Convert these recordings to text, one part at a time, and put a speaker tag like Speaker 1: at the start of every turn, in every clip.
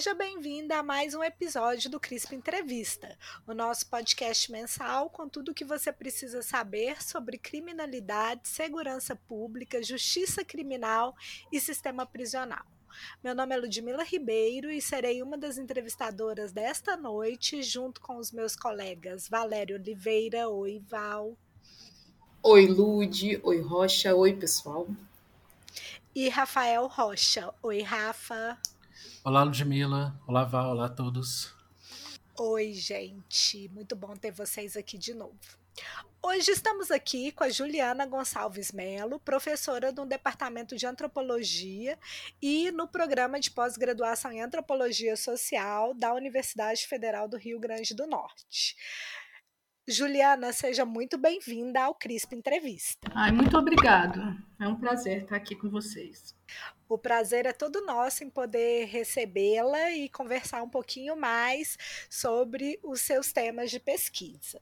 Speaker 1: Seja bem-vinda a mais um episódio do CRISP Entrevista, o nosso podcast mensal com tudo o que você precisa saber sobre criminalidade, segurança pública, justiça criminal e sistema prisional. Meu nome é Ludmila Ribeiro e serei uma das entrevistadoras desta noite, junto com os meus colegas Valério Oliveira. Oi, Val.
Speaker 2: Oi, Lud. Oi, Rocha. Oi, pessoal.
Speaker 1: E Rafael Rocha. Oi, Rafa.
Speaker 3: Olá, Ludmila. Olá, Val. Olá a todos.
Speaker 1: Oi, gente. Muito bom ter vocês aqui de novo. Hoje estamos aqui com a Juliana Gonçalves Melo, professora no Departamento de Antropologia e no programa de pós-graduação em Antropologia Social da Universidade Federal do Rio Grande do Norte. Juliana, seja muito bem-vinda ao CRISP Entrevista.
Speaker 4: Ai, muito obrigado. É um prazer estar aqui com vocês.
Speaker 1: O prazer é todo nosso em poder recebê-la e conversar um pouquinho mais sobre os seus temas de pesquisa.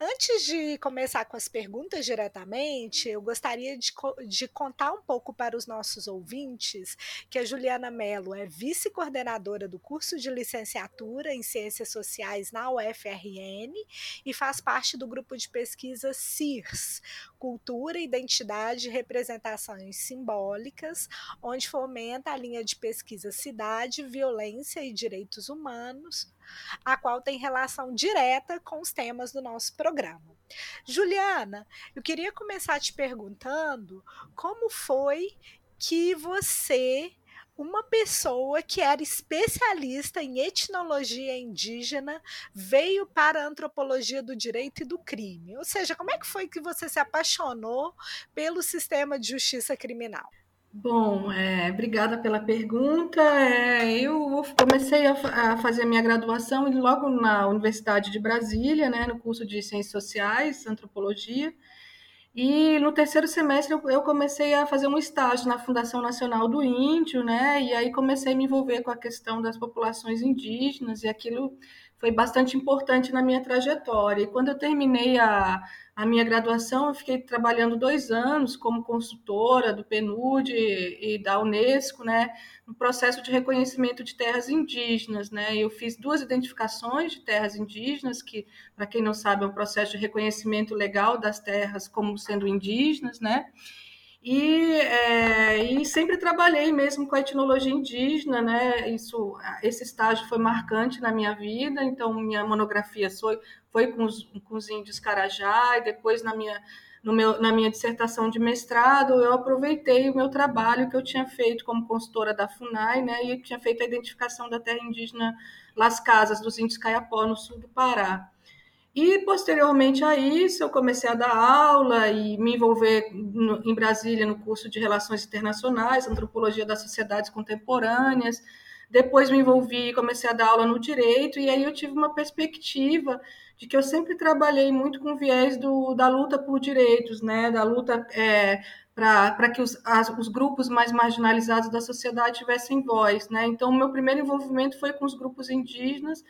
Speaker 1: Antes de começar com as perguntas diretamente, eu gostaria de, de, contar um pouco para os nossos ouvintes que a Juliana Mello é vice-coordenadora do curso de licenciatura em Ciências Sociais na UFRN e faz parte do grupo de pesquisa CIRS, Cultura, Identidade e Representações Simbólicas, onde fomenta a linha de pesquisa Cidade, Violência e Direitos Humanos a qual tem relação direta com os temas do nosso programa. Juliana, eu queria começar te perguntando como foi que você uma pessoa que era especialista em etnologia indígena veio para a antropologia do direito e do crime. Ou seja, como é que foi que você se apaixonou pelo sistema de justiça criminal?
Speaker 4: Bom, é, obrigada pela pergunta. É, eu comecei a, a, fazer a minha graduação logo na Universidade de Brasília, né, no curso de Ciências Sociais, Antropologia. E no terceiro semestre eu, comecei a fazer um estágio na Fundação Nacional do Índio, né, e aí comecei a me envolver com a questão das populações indígenas, e aquilo foi bastante importante na minha trajetória. E quando eu terminei a a minha graduação, eu fiquei trabalhando dois anos como consultora do PNUD e, da Unesco, né, no processo de reconhecimento de terras indígenas, né. Eu fiz duas identificações de terras indígenas, que, para quem não sabe, é um processo de reconhecimento legal das terras como sendo indígenas, né. E, é, e, sempre trabalhei mesmo com a etnologia indígena, né? Isso, esse estágio foi marcante na minha vida. Então, minha monografia foi, foi com, os, com os índios Carajá, e depois na minha, no meu, na minha dissertação de mestrado, eu aproveitei o meu trabalho que eu tinha feito como consultora da FUNAI, né? E tinha feito a identificação da terra indígena Las Casas, dos índios Caiapó, no sul do Pará. E, posteriormente a isso, eu comecei a dar aula e me envolver no, em Brasília no curso de Relações Internacionais, Antropologia das Sociedades Contemporâneas. Depois me envolvi e comecei a dar aula no direito, e aí eu tive uma perspectiva de que eu sempre trabalhei muito com viés do, da luta por direitos, né? da luta é, para que os, as, os grupos mais marginalizados da sociedade tivessem voz. Né? Então, o meu primeiro envolvimento foi com os grupos indígenas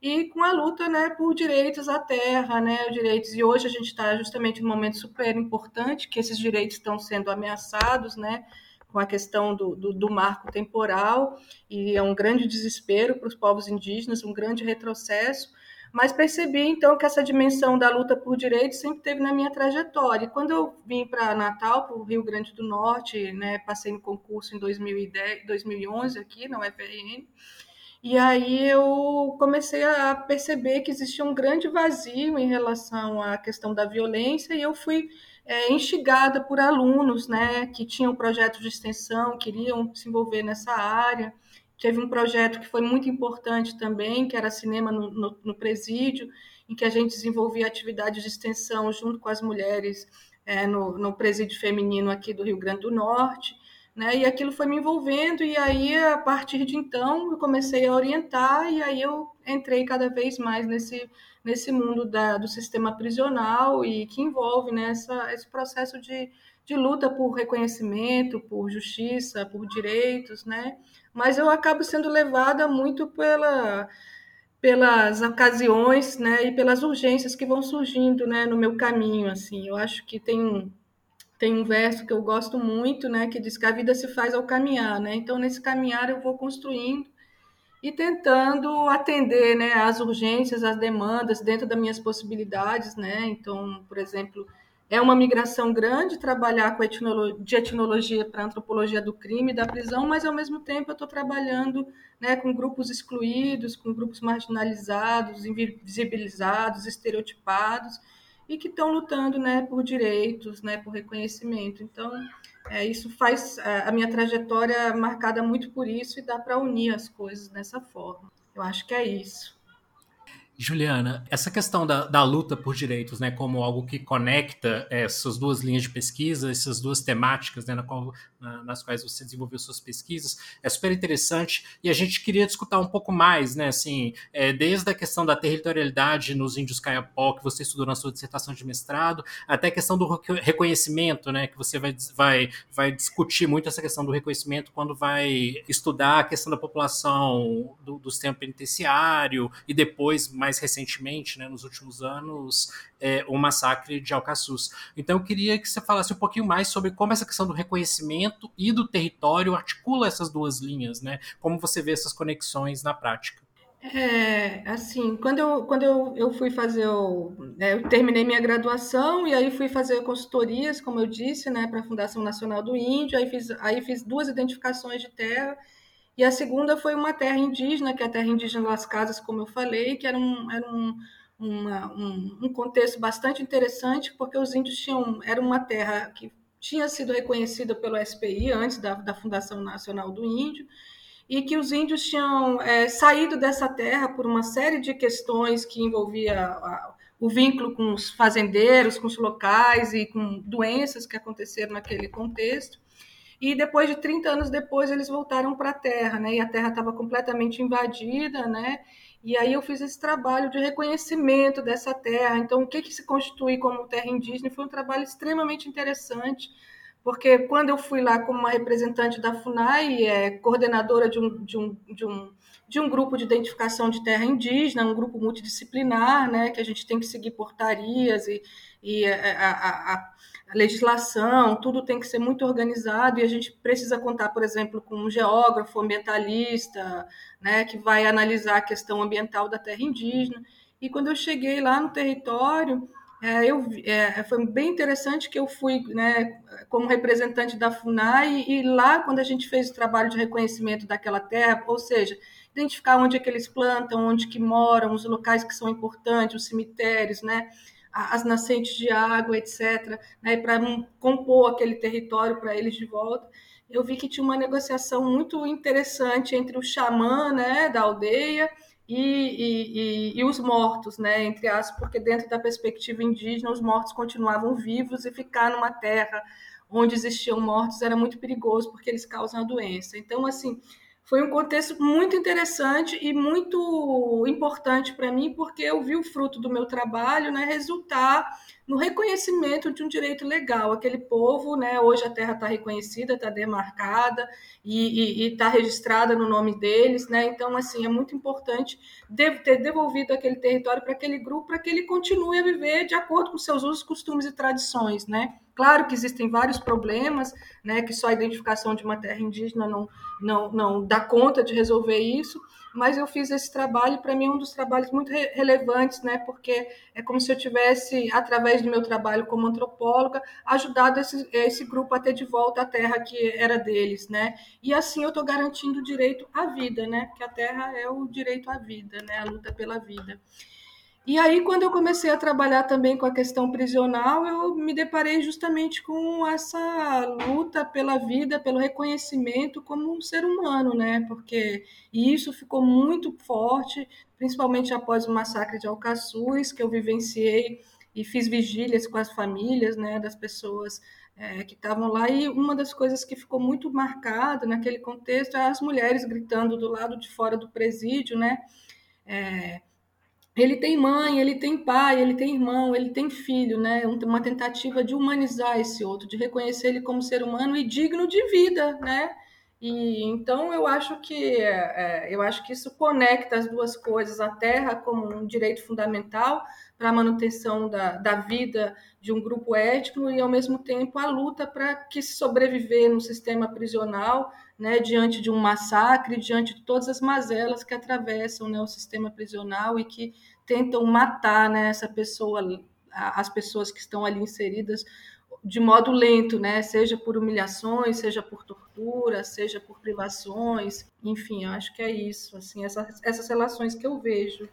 Speaker 4: e com a luta né, por direitos à terra, né, direitos. E hoje a gente está justamente num momento super importante que esses direitos estão sendo ameaçados, né, com a questão do, do, do marco temporal, e é um grande desespero para os povos indígenas, um grande retrocesso. Mas percebi então que essa dimensão da luta por direitos sempre teve na minha trajetória. E quando eu vim para Natal, para o Rio Grande do Norte, né, passei no concurso em 2010, 2011 aqui na UFRN, e aí eu comecei a perceber que existia um grande vazio em relação à questão da violência e eu fui é, instigada por alunos né, que tinham projetos de extensão, queriam se envolver nessa área. Teve um projeto que foi muito importante também, que era Cinema no, no, no Presídio, em que a gente desenvolvia atividades de extensão junto com as mulheres é, no, no presídio feminino aqui do Rio Grande do Norte né? E aquilo foi me envolvendo e aí a partir de então eu comecei a orientar e aí eu entrei cada vez mais nesse nesse mundo da, do sistema prisional e que envolve né, esse processo de, de luta por reconhecimento, por justiça, por direitos, né? Mas eu acabo sendo levada muito pela pelas ocasiões, né, e pelas urgências que vão surgindo, né, no meu caminho, assim. Eu acho que tem tem um verso que eu gosto muito, né, que diz que a vida se faz ao caminhar, né? Então nesse caminhar eu vou construindo e tentando atender né, as urgências, as demandas dentro das minhas possibilidades. Né? Então, por exemplo, é uma migração grande trabalhar com etnologia, de etnologia para antropologia do crime e da prisão, mas ao mesmo tempo eu estou trabalhando né, com grupos excluídos, com grupos marginalizados, invisibilizados, estereotipados e que estão lutando né, por direitos, né, por reconhecimento. Então, é, isso faz é, a minha trajetória marcada muito por isso e dá para unir as coisas dessa forma. Eu acho que é isso.
Speaker 3: Juliana, essa questão da, da, luta por direitos, né, como algo que conecta é, essas duas linhas de pesquisa, essas duas temáticas né, na qual, na, nas quais você desenvolveu suas pesquisas, é super interessante. E a gente queria discutir um pouco mais, né, assim, é, desde a questão da territorialidade nos índios Kayapó, que você estudou na sua dissertação de mestrado, até a questão do reconhecimento, né, que você vai, vai, vai discutir muito essa questão do reconhecimento quando vai estudar a questão da população do, do sistema penitenciário e depois, mais mais recentemente, né, nos últimos anos, é, o massacre de Alcaçuz. Então eu queria que você falasse um pouquinho mais sobre como essa questão do reconhecimento e do território articula essas duas linhas, né? Como você vê essas conexões na prática.
Speaker 4: É, assim, quando eu, quando eu, eu fui fazer o. É, eu terminei minha graduação e aí fui fazer consultorias, como eu disse, né, para a Fundação Nacional do Índio, aí fiz, aí fiz duas identificações de terra e a segunda foi uma terra indígena, que é a terra indígena das casas, como eu falei, que era um, era um, uma, um, um contexto bastante interessante, porque os índios tinham. Era uma terra que tinha sido reconhecida pelo SPI antes da, da Fundação Nacional do Índio, e que os índios tinham é, saído dessa terra por uma série de questões que envolvia a, o vínculo com os fazendeiros, com os locais e com doenças que aconteceram naquele contexto. E depois de 30 anos depois, eles voltaram para a Terra, né? E a Terra estava completamente invadida, né? E aí eu fiz esse trabalho de reconhecimento dessa terra. Então, o que, que se constitui como terra indígena foi um trabalho extremamente interessante, porque quando eu fui lá como uma representante da FUNAI, é, coordenadora de um, de, um, de, um, de um grupo de identificação de terra indígena, um grupo multidisciplinar, né, que a gente tem que seguir portarias e, e a, a, a a legislação, tudo tem que ser muito organizado e a gente precisa contar, por exemplo, com um geógrafo ambientalista, né, que vai analisar a questão ambiental da terra indígena. E quando eu cheguei lá no território, é, eu, é, foi bem interessante que eu fui né, como representante da FUNAI e lá, quando a gente fez o trabalho de reconhecimento daquela terra, ou seja, identificar onde é que eles plantam, onde que moram, os locais que são importantes, os cemitérios, né? As nascentes de água, etc., né, para compor aquele território para eles de volta. Eu vi que tinha uma negociação muito interessante entre o xamã né, da aldeia e, e, e, e, os mortos, né, entre aspas, porque dentro da perspectiva indígena os mortos continuavam vivos e ficar numa terra onde existiam mortos era muito perigoso porque eles causam a doença. Então, assim, foi um contexto muito interessante e muito importante para mim, porque eu vi o fruto do meu trabalho né, resultar no reconhecimento de um direito legal. Aquele povo, né, hoje a terra está reconhecida, está demarcada e está registrada no nome deles. Né? Então, assim, é muito importante ter devolvido aquele território para aquele grupo, para que ele continue a viver de acordo com seus usos, costumes e tradições. Né? Claro que existem vários problemas, né, que só a identificação de uma terra indígena não, não, não dá conta de resolver isso, mas eu fiz esse trabalho, para mim é um dos trabalhos muito re relevantes, né, porque é como se eu tivesse, através do meu trabalho como antropóloga, ajudado esse, esse grupo a ter de volta a terra que era deles, né, e assim eu estou garantindo o direito à vida, né, que a terra é o direito à vida, né, a luta pela vida. E aí, quando eu comecei a trabalhar também com a questão prisional, eu me deparei justamente com essa luta pela vida, pelo reconhecimento como um ser humano, né? Porque e isso ficou muito forte, principalmente após o massacre de Alcaçuz, que eu vivenciei e fiz vigílias com as famílias, né, das pessoas é, que estavam lá. E uma das coisas que ficou muito marcada naquele contexto é as mulheres gritando do lado de fora do presídio, né? É, ele tem mãe, ele tem pai, ele tem irmão, ele tem filho, né? Uma tentativa de humanizar esse outro, de reconhecer ele como ser humano e digno de vida, né? E então eu acho que é, é, eu acho que isso conecta as duas coisas, a terra como um direito fundamental para a manutenção da, da vida de um grupo étnico e ao mesmo tempo a luta para que sobreviver no sistema prisional, né, diante de um massacre, diante de todas as mazelas que atravessam né, o sistema prisional e que tentam matar né, essa pessoa, as pessoas que estão ali inseridas de modo lento, né? Seja por humilhações, seja por tortura, seja por privações, enfim, acho que é isso, assim, essas, essas relações que eu vejo.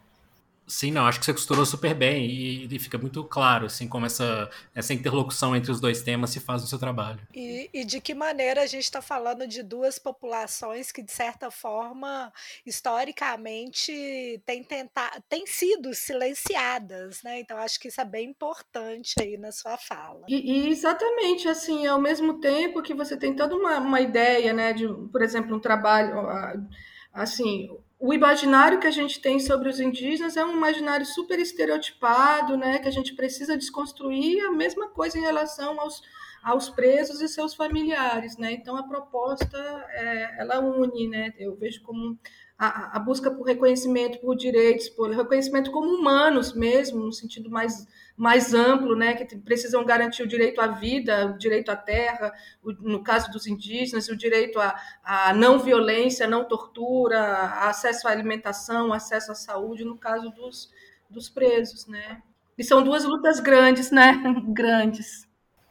Speaker 3: Sim, não, acho que você costurou super bem e, e, fica muito claro, assim, como essa, essa interlocução entre os dois temas se faz no seu trabalho.
Speaker 1: E, e de que maneira a gente está falando de duas populações que, de certa forma, historicamente, têm, tentar, têm sido silenciadas, né? Então, acho que isso é bem importante aí na sua fala.
Speaker 4: E, e exatamente, assim, ao mesmo tempo que você tem toda uma, uma ideia, né, de, por exemplo, um trabalho, assim, o imaginário que a gente tem sobre os indígenas é um imaginário super estereotipado, né, que a gente precisa desconstruir a mesma coisa em relação aos, aos presos e seus familiares, né? Então a proposta é, ela une, né? Eu vejo como a, a, busca por reconhecimento por direitos, por reconhecimento como humanos mesmo, no sentido mais, mais amplo, né, que precisam garantir o direito à vida, o direito à terra, o, no caso dos indígenas, o direito à, à não violência, não tortura, acesso à alimentação, acesso à saúde, no caso dos, dos presos, né. E são duas lutas grandes, né, grandes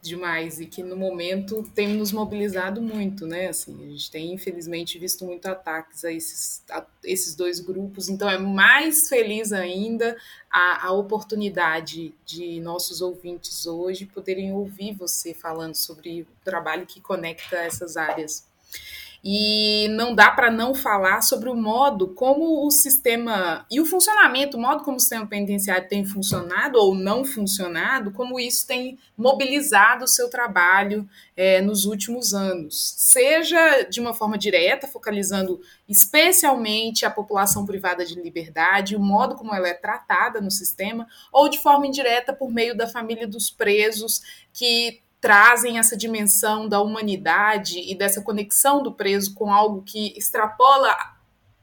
Speaker 2: demais e que no momento tem nos mobilizado muito, né? Assim, a gente tem infelizmente visto muito ataques a esses, a esses dois grupos, então é mais feliz ainda a, a oportunidade de nossos ouvintes hoje poderem ouvir você falando sobre o trabalho que conecta essas áreas. E não dá para não falar sobre o modo como o sistema e o funcionamento, o modo como o sistema penitenciário tem funcionado ou não funcionado, como isso tem mobilizado o seu trabalho é, nos últimos anos. Seja de uma forma direta, focalizando especialmente a população privada de liberdade, o modo como ela é tratada no sistema, ou de forma indireta por meio da família dos presos, que trazem essa dimensão da humanidade e dessa conexão do preso com algo que extrapola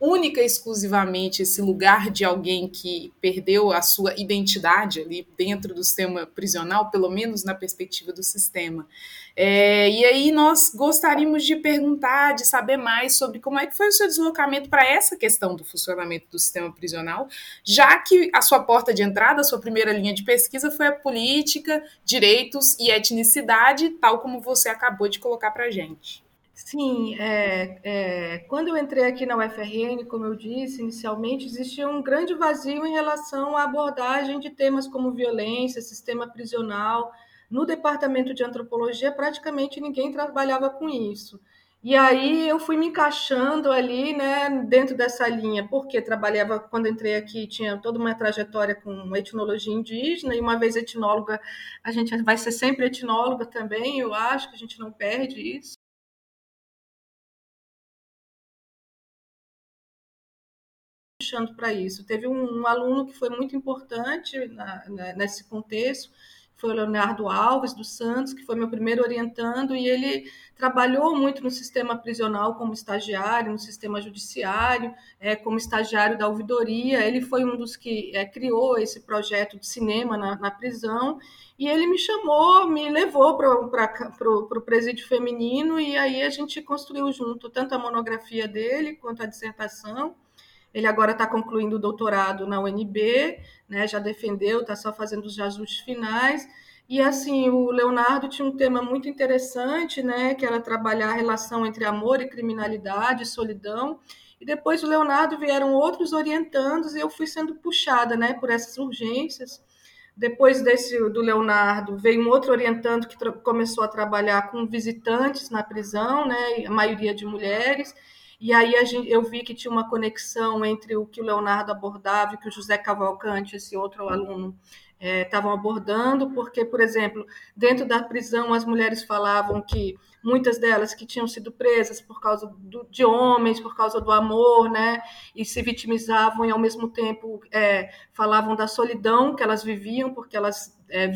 Speaker 2: única e exclusivamente esse lugar de alguém que perdeu a sua identidade ali dentro do sistema prisional, pelo menos na perspectiva do sistema. É, e aí nós gostaríamos de perguntar, de saber mais sobre como é que foi o seu deslocamento para essa questão do funcionamento do sistema prisional, já que a sua porta de entrada, a sua primeira linha de pesquisa foi a política, direitos e etnicidade, tal como você acabou de colocar para gente.
Speaker 4: Sim, é, é, quando eu entrei aqui na UFRN, como eu disse inicialmente, existia um grande vazio em relação à abordagem de temas como violência, sistema prisional. No departamento de antropologia, praticamente ninguém trabalhava com isso. E aí eu fui me encaixando ali, né, dentro dessa linha, porque trabalhava, quando entrei aqui, tinha toda uma trajetória com etnologia indígena, e uma vez etnóloga, a gente vai ser sempre etnóloga também, eu acho que a gente não perde isso. Puxando para isso. Teve um, um, aluno que foi muito importante na, na, nesse contexto, foi o Leonardo Alves dos Santos, que foi meu primeiro orientando, e ele trabalhou muito no sistema prisional como estagiário, no sistema judiciário, é, como estagiário da ouvidoria. Ele foi um dos que é, criou esse projeto de cinema na, na, prisão, e ele me chamou, me levou para o presídio feminino, e aí a gente construiu junto tanto a monografia dele quanto a dissertação. Ele agora está concluindo o doutorado na UNB, né, já defendeu, está só fazendo os ajustes finais. E assim, o Leonardo tinha um tema muito interessante, né, que era trabalhar a relação entre amor e criminalidade, solidão. E depois o Leonardo vieram outros orientandos e eu fui sendo puxada, né, por essas urgências. Depois desse do Leonardo veio um outro orientando que começou a trabalhar com visitantes na prisão, né, a maioria de mulheres. E aí gente, eu vi que tinha uma conexão entre o que o Leonardo abordava e que o José Cavalcante, esse outro aluno, estavam é, abordando, porque, por exemplo, dentro da prisão as mulheres falavam que muitas delas que tinham sido presas por causa do, de homens, por causa do amor, né, e se vitimizavam e ao mesmo tempo é, falavam da solidão que elas viviam, porque elas é,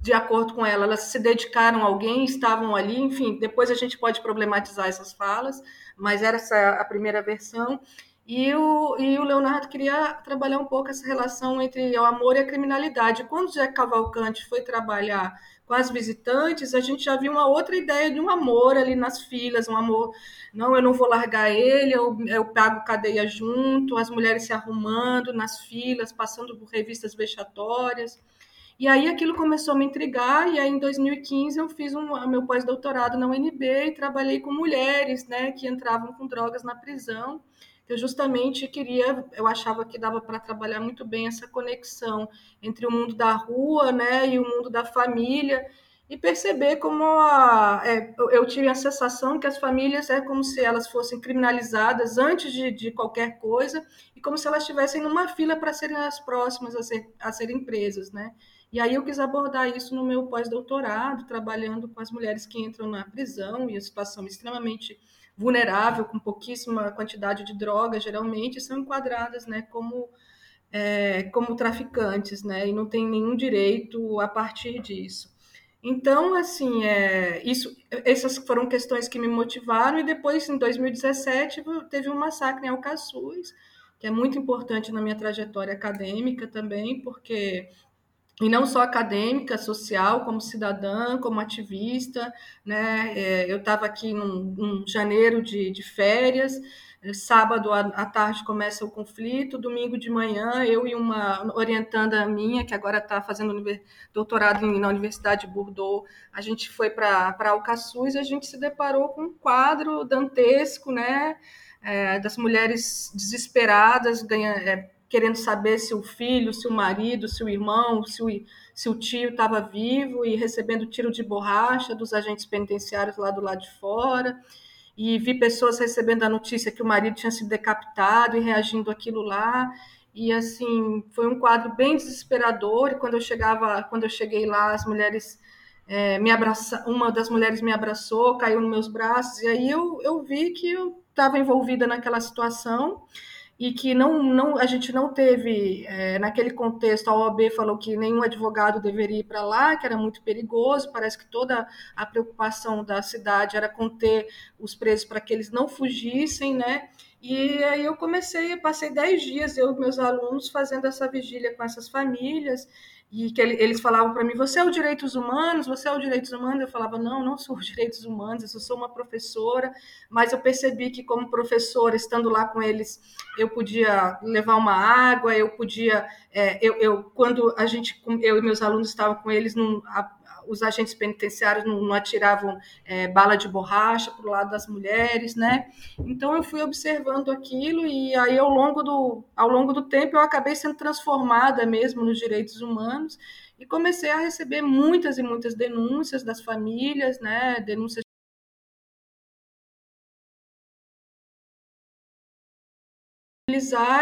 Speaker 4: de acordo com ela, elas se dedicaram a alguém, estavam ali, enfim, depois a gente pode problematizar essas falas, mas era essa a primeira versão. E o, e o Leonardo queria trabalhar um pouco essa relação entre o amor e a criminalidade. Quando o Zé Cavalcante foi trabalhar com as visitantes, a gente já viu uma outra ideia de um amor ali nas filas, um amor, não, eu não vou largar ele, eu, eu pago cadeia junto, as mulheres se arrumando nas filas, passando por revistas vexatórias. E aí aquilo começou a me intrigar, e aí em 2015 eu fiz um, meu pós-doutorado na UNB e trabalhei com mulheres né, que entravam com drogas na prisão. Eu justamente queria, eu achava que dava para trabalhar muito bem essa conexão entre o mundo da rua né, e o mundo da família, e perceber como a, é, eu tive a sensação que as famílias é como se elas fossem criminalizadas antes de, de qualquer coisa e como se elas estivessem numa fila para serem as próximas a, ser, a serem presas, né? E aí eu quis abordar isso no meu pós-doutorado, trabalhando com as mulheres que entram na prisão e a situação extremamente vulnerável, com pouquíssima quantidade de droga, geralmente, são enquadradas né, como, é, como traficantes, né, e não tem nenhum direito a partir disso. Então, assim, é, isso, essas foram questões que me motivaram, e depois, em 2017, teve um massacre em Alcaçuz, que é muito importante na minha trajetória acadêmica também, porque e não só acadêmica, social, como cidadã, como ativista. Né? É, eu estava aqui em janeiro de, de férias, sábado à tarde começa o conflito, domingo de manhã eu e uma orientanda minha, que agora está fazendo doutorado na Universidade de Bordeaux, a gente foi para Alcaçuz e a gente se deparou com um quadro dantesco, né? É, das mulheres desesperadas, ganha, é, querendo saber se o filho, se o marido, se o irmão, se o, se o tio estava vivo e recebendo tiro de borracha dos agentes penitenciários lá do lado de fora. E vi pessoas recebendo a notícia que o marido tinha sido decapitado e reagindo aquilo lá. E assim, foi um quadro bem desesperador. E quando eu chegava, quando eu cheguei lá, as mulheres é, me abraçaram, uma das mulheres me abraçou, caiu nos meus braços, e aí eu, eu vi que eu estava envolvida naquela situação e que não, não, a gente não teve, é, naquele contexto, a OAB falou que nenhum advogado deveria ir para lá, que era muito perigoso, parece que toda a preocupação da cidade era conter os presos para que eles não fugissem, né? E aí eu comecei, passei dez dias, eu e meus alunos, fazendo essa vigília com essas famílias, e que eles falavam para mim: você é o direitos humanos, você é o direitos humanos. Eu falava: não, não sou direitos humanos, eu sou uma professora. Mas eu percebi que, como professora, estando lá com eles, eu podia levar uma água, eu podia. É, eu, eu, quando a gente, eu e meus alunos estavam com eles, num, a, os agentes penitenciários não, não atiravam é, bala de borracha para o lado das mulheres, né? Então eu fui observando aquilo e aí ao longo do ao longo do tempo eu acabei sendo transformada mesmo nos direitos humanos e comecei a receber muitas e muitas denúncias das famílias, né? Denúncias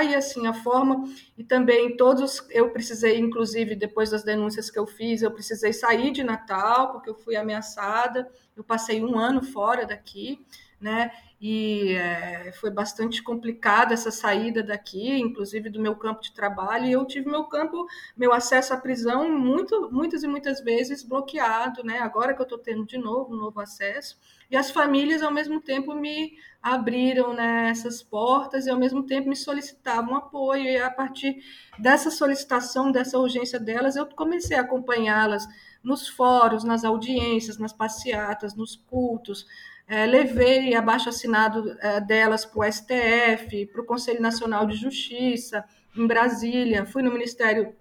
Speaker 4: e assim a forma. E também todos eu precisei inclusive depois das denúncias que eu fiz eu precisei sair de Natal porque eu fui ameaçada. Eu passei um ano fora daqui né? E é, foi bastante complicada essa saída daqui inclusive do meu campo de trabalho e eu tive meu campo meu acesso à prisão muito muitas e muitas vezes bloqueado né? Agora que eu estou tendo de novo um novo acesso e as famílias ao mesmo tempo me abriram né, essas portas e ao mesmo tempo me solicitavam apoio e a partir dessa solicitação dessa urgência delas eu comecei a acompanhá-las nos fóruns nas audiências nas passeatas nos cultos é, levei abaixo assinado é, delas para o STF para o Conselho Nacional de Justiça em Brasília fui no Ministério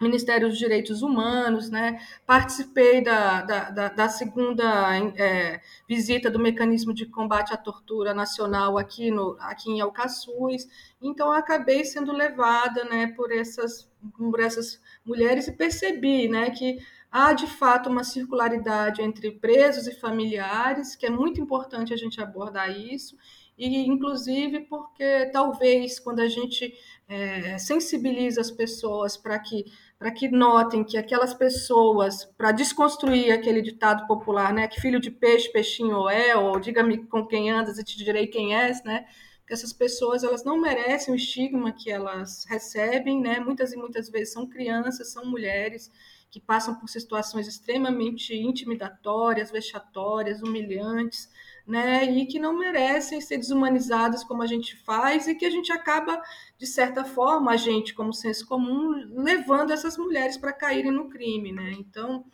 Speaker 4: Ministério dos Direitos Humanos, né? participei da, da, da, da segunda é, visita do Mecanismo de Combate à Tortura Nacional aqui, no, aqui em Alcaçuz, então acabei sendo levada né, por, essas, por essas mulheres e percebi né, que há de fato uma circularidade entre presos e familiares, que é muito importante a gente abordar isso, e inclusive porque talvez quando a gente é, sensibiliza as pessoas para que para que notem que aquelas pessoas, para desconstruir aquele ditado popular, né, que filho de peixe, peixinho é, ou diga-me com quem andas e te direi quem és, né, que essas pessoas elas não merecem o estigma que elas recebem, né, muitas e muitas vezes são crianças, são mulheres que passam por situações extremamente intimidatórias, vexatórias, humilhantes, né, e que não merecem ser desumanizadas como a gente faz e que a gente acaba, de certa forma, a gente, como senso comum, levando essas mulheres para caírem no crime. Né? Então,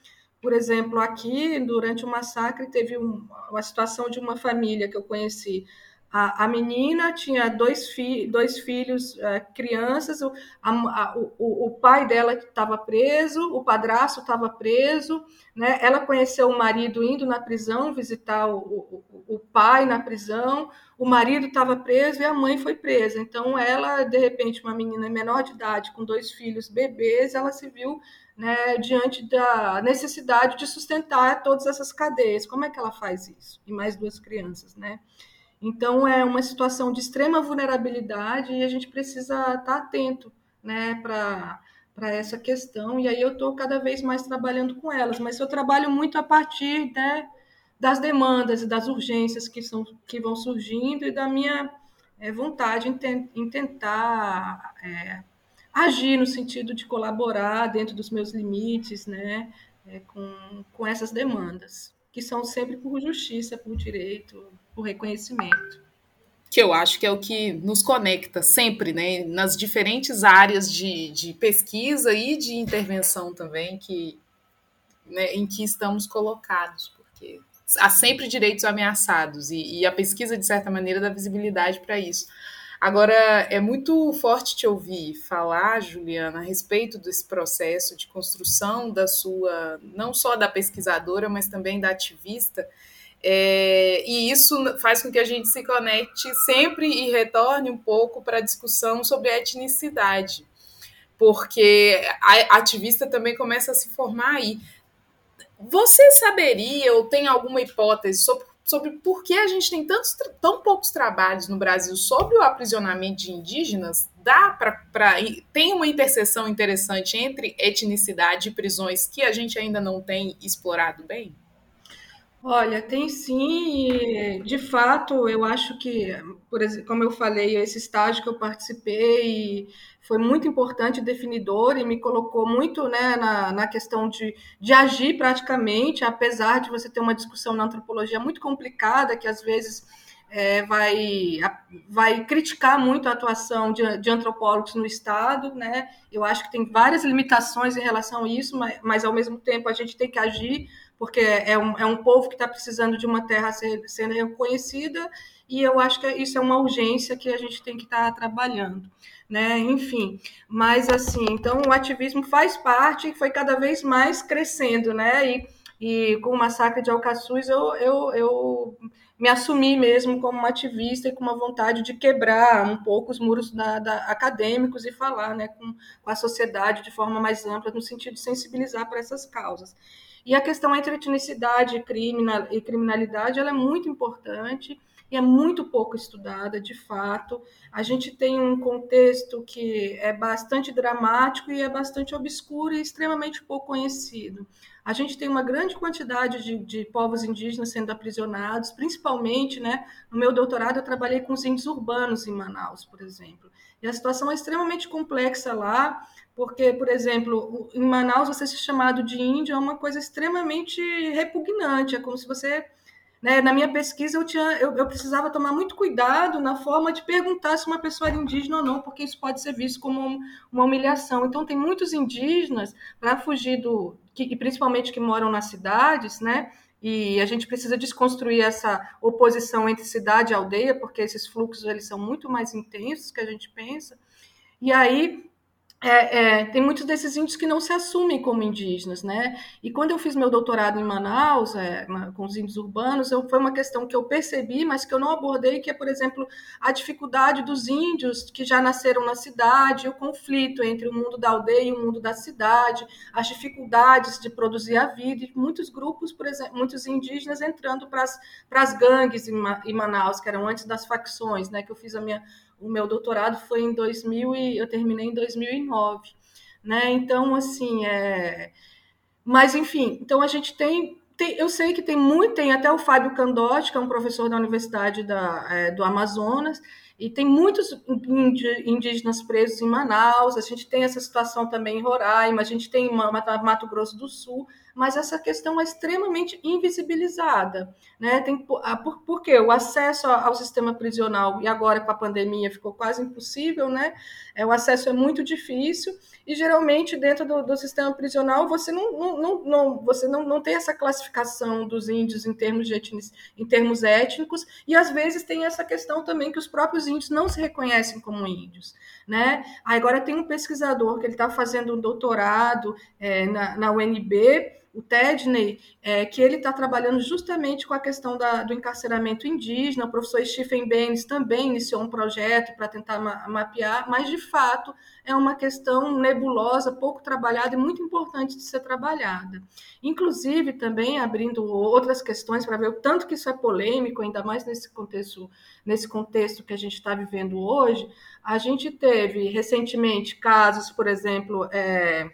Speaker 4: por exemplo, aqui, durante o massacre, teve um, uma situação de uma família que eu conheci, a, a menina tinha dois, fi, dois filhos, uh, crianças, o, a, o, o pai dela estava preso, o padrasto estava preso, né? ela conheceu o marido indo na prisão visitar o, o, o pai na prisão, o marido estava preso e a mãe foi presa. Então, ela, de repente, uma menina menor de idade, com dois filhos bebês, ela se viu né, diante da necessidade de sustentar todas essas cadeias. Como é que ela faz isso? E mais duas crianças, né? Então, é uma situação de extrema vulnerabilidade e a gente precisa estar atento né, para essa questão. E aí eu estou cada vez mais trabalhando com elas, mas eu trabalho muito a partir né, das demandas e das urgências que, são, que vão surgindo e da minha é, vontade em, te, em tentar é, agir no sentido de colaborar dentro dos meus limites né, é, com, com essas demandas, que são sempre por justiça, por direito, o reconhecimento.
Speaker 2: Que eu acho que é o que nos conecta sempre, né? Nas diferentes áreas de, de pesquisa e de intervenção também que, né, em que estamos colocados, porque há sempre direitos ameaçados e, e a pesquisa, de certa maneira, dá visibilidade para isso. Agora, é muito forte te ouvir falar, Juliana, a respeito desse processo de construção da sua, não só da pesquisadora, mas também da ativista, é, e isso faz com que a gente se conecte sempre e retorne um pouco para a discussão sobre a etnicidade, porque a ativista também começa a se formar aí. Você saberia ou tem alguma hipótese sobre, sobre por que a gente tem tantos, tão poucos trabalhos no Brasil sobre o aprisionamento de indígenas? Dá para. Tem uma interseção interessante entre etnicidade e prisões que a gente ainda não tem explorado bem?
Speaker 4: Olha, tem sim, de fato, eu acho que, por exemplo, como eu falei, esse estágio que eu participei foi muito importante, definidor, e me colocou muito né, na, na questão de, de agir praticamente, apesar de você ter uma discussão na antropologia muito complicada, que às vezes é, vai, vai criticar muito a atuação de, de, antropólogos no Estado, né? Eu acho que tem várias limitações em relação a isso, mas, mas ao mesmo tempo a gente tem que agir porque é um, é um povo que está precisando de uma terra sendo reconhecida, e eu acho que isso é uma urgência que a gente tem que estar tá trabalhando. Né? Enfim, mas assim, então o ativismo faz parte e foi cada vez mais crescendo, né? E, e com o massacre de Alcaçuz eu, eu, eu me assumi mesmo como uma ativista e com uma vontade de quebrar um pouco os muros da, da, acadêmicos e falar né, com, com a sociedade de forma mais ampla, no sentido de sensibilizar para essas causas. E a questão entre etnicidade e criminalidade ela é muito importante e é muito pouco estudada, de fato. A gente tem um contexto que é bastante dramático e é bastante obscuro e extremamente pouco conhecido. A gente tem uma grande quantidade de, de povos indígenas sendo aprisionados, principalmente, né? No meu doutorado, eu trabalhei com os índios urbanos em Manaus, por exemplo. E a situação é extremamente complexa lá. Porque, por exemplo, em Manaus, você ser chamado de índio é uma coisa extremamente repugnante. É como se você. Né, na minha pesquisa, eu, tinha, eu, eu, precisava tomar muito cuidado na forma de perguntar se uma pessoa era indígena ou não, porque isso pode ser visto como uma humilhação. Então, tem muitos indígenas, para fugir do. Que, e principalmente que moram nas cidades, né? E a gente precisa desconstruir essa oposição entre cidade e aldeia, porque esses fluxos eles são muito mais intensos que a gente pensa. E aí é, é, tem muitos desses índios que não se assumem como indígenas, né? E quando eu fiz meu doutorado em Manaus, é, com os índios urbanos, eu, foi uma questão que eu percebi, mas que eu não abordei, que é, por exemplo, a dificuldade dos índios que já nasceram na cidade, o conflito entre o mundo da aldeia e o mundo da cidade, as dificuldades de produzir a vida, e muitos grupos, por exemplo, muitos indígenas entrando para as gangues em, em Manaus, que eram antes das facções, né? Que eu fiz a minha o meu doutorado foi em 2000 e eu terminei em 2009. né? Então, assim, é... Mas, enfim, então a gente tem eu sei que tem muito, tem até o Fábio Candotti, que é um professor da Universidade da, é, do Amazonas, e tem muitos indígenas presos em Manaus, a gente tem essa situação também em Roraima, a gente tem Mato Grosso do Sul, mas essa questão é extremamente invisibilizada. Né? Tem, por, por quê? O acesso ao sistema prisional, e agora com a pandemia ficou quase impossível, né? É, o acesso é muito difícil, e geralmente dentro do, do sistema prisional você não, não, não, não, você não, não tem essa classificação dos índios em termos, de etnis, em termos étnicos, e às vezes tem essa questão também que os próprios índios não se reconhecem como índios. Né? Agora tem um pesquisador que ele está fazendo um doutorado é, na, na UNB, o Tedney, é, que ele está trabalhando justamente com a questão da, do encarceramento indígena. O professor Stephen Baines também iniciou um projeto para tentar ma mapear, mas de fato é uma questão nebulosa, pouco trabalhada e muito importante de ser trabalhada. Inclusive, também abrindo outras questões para ver o tanto que isso é polêmico, ainda mais nesse contexto, nesse contexto que a gente está vivendo hoje. A gente teve recentemente casos, por exemplo, é,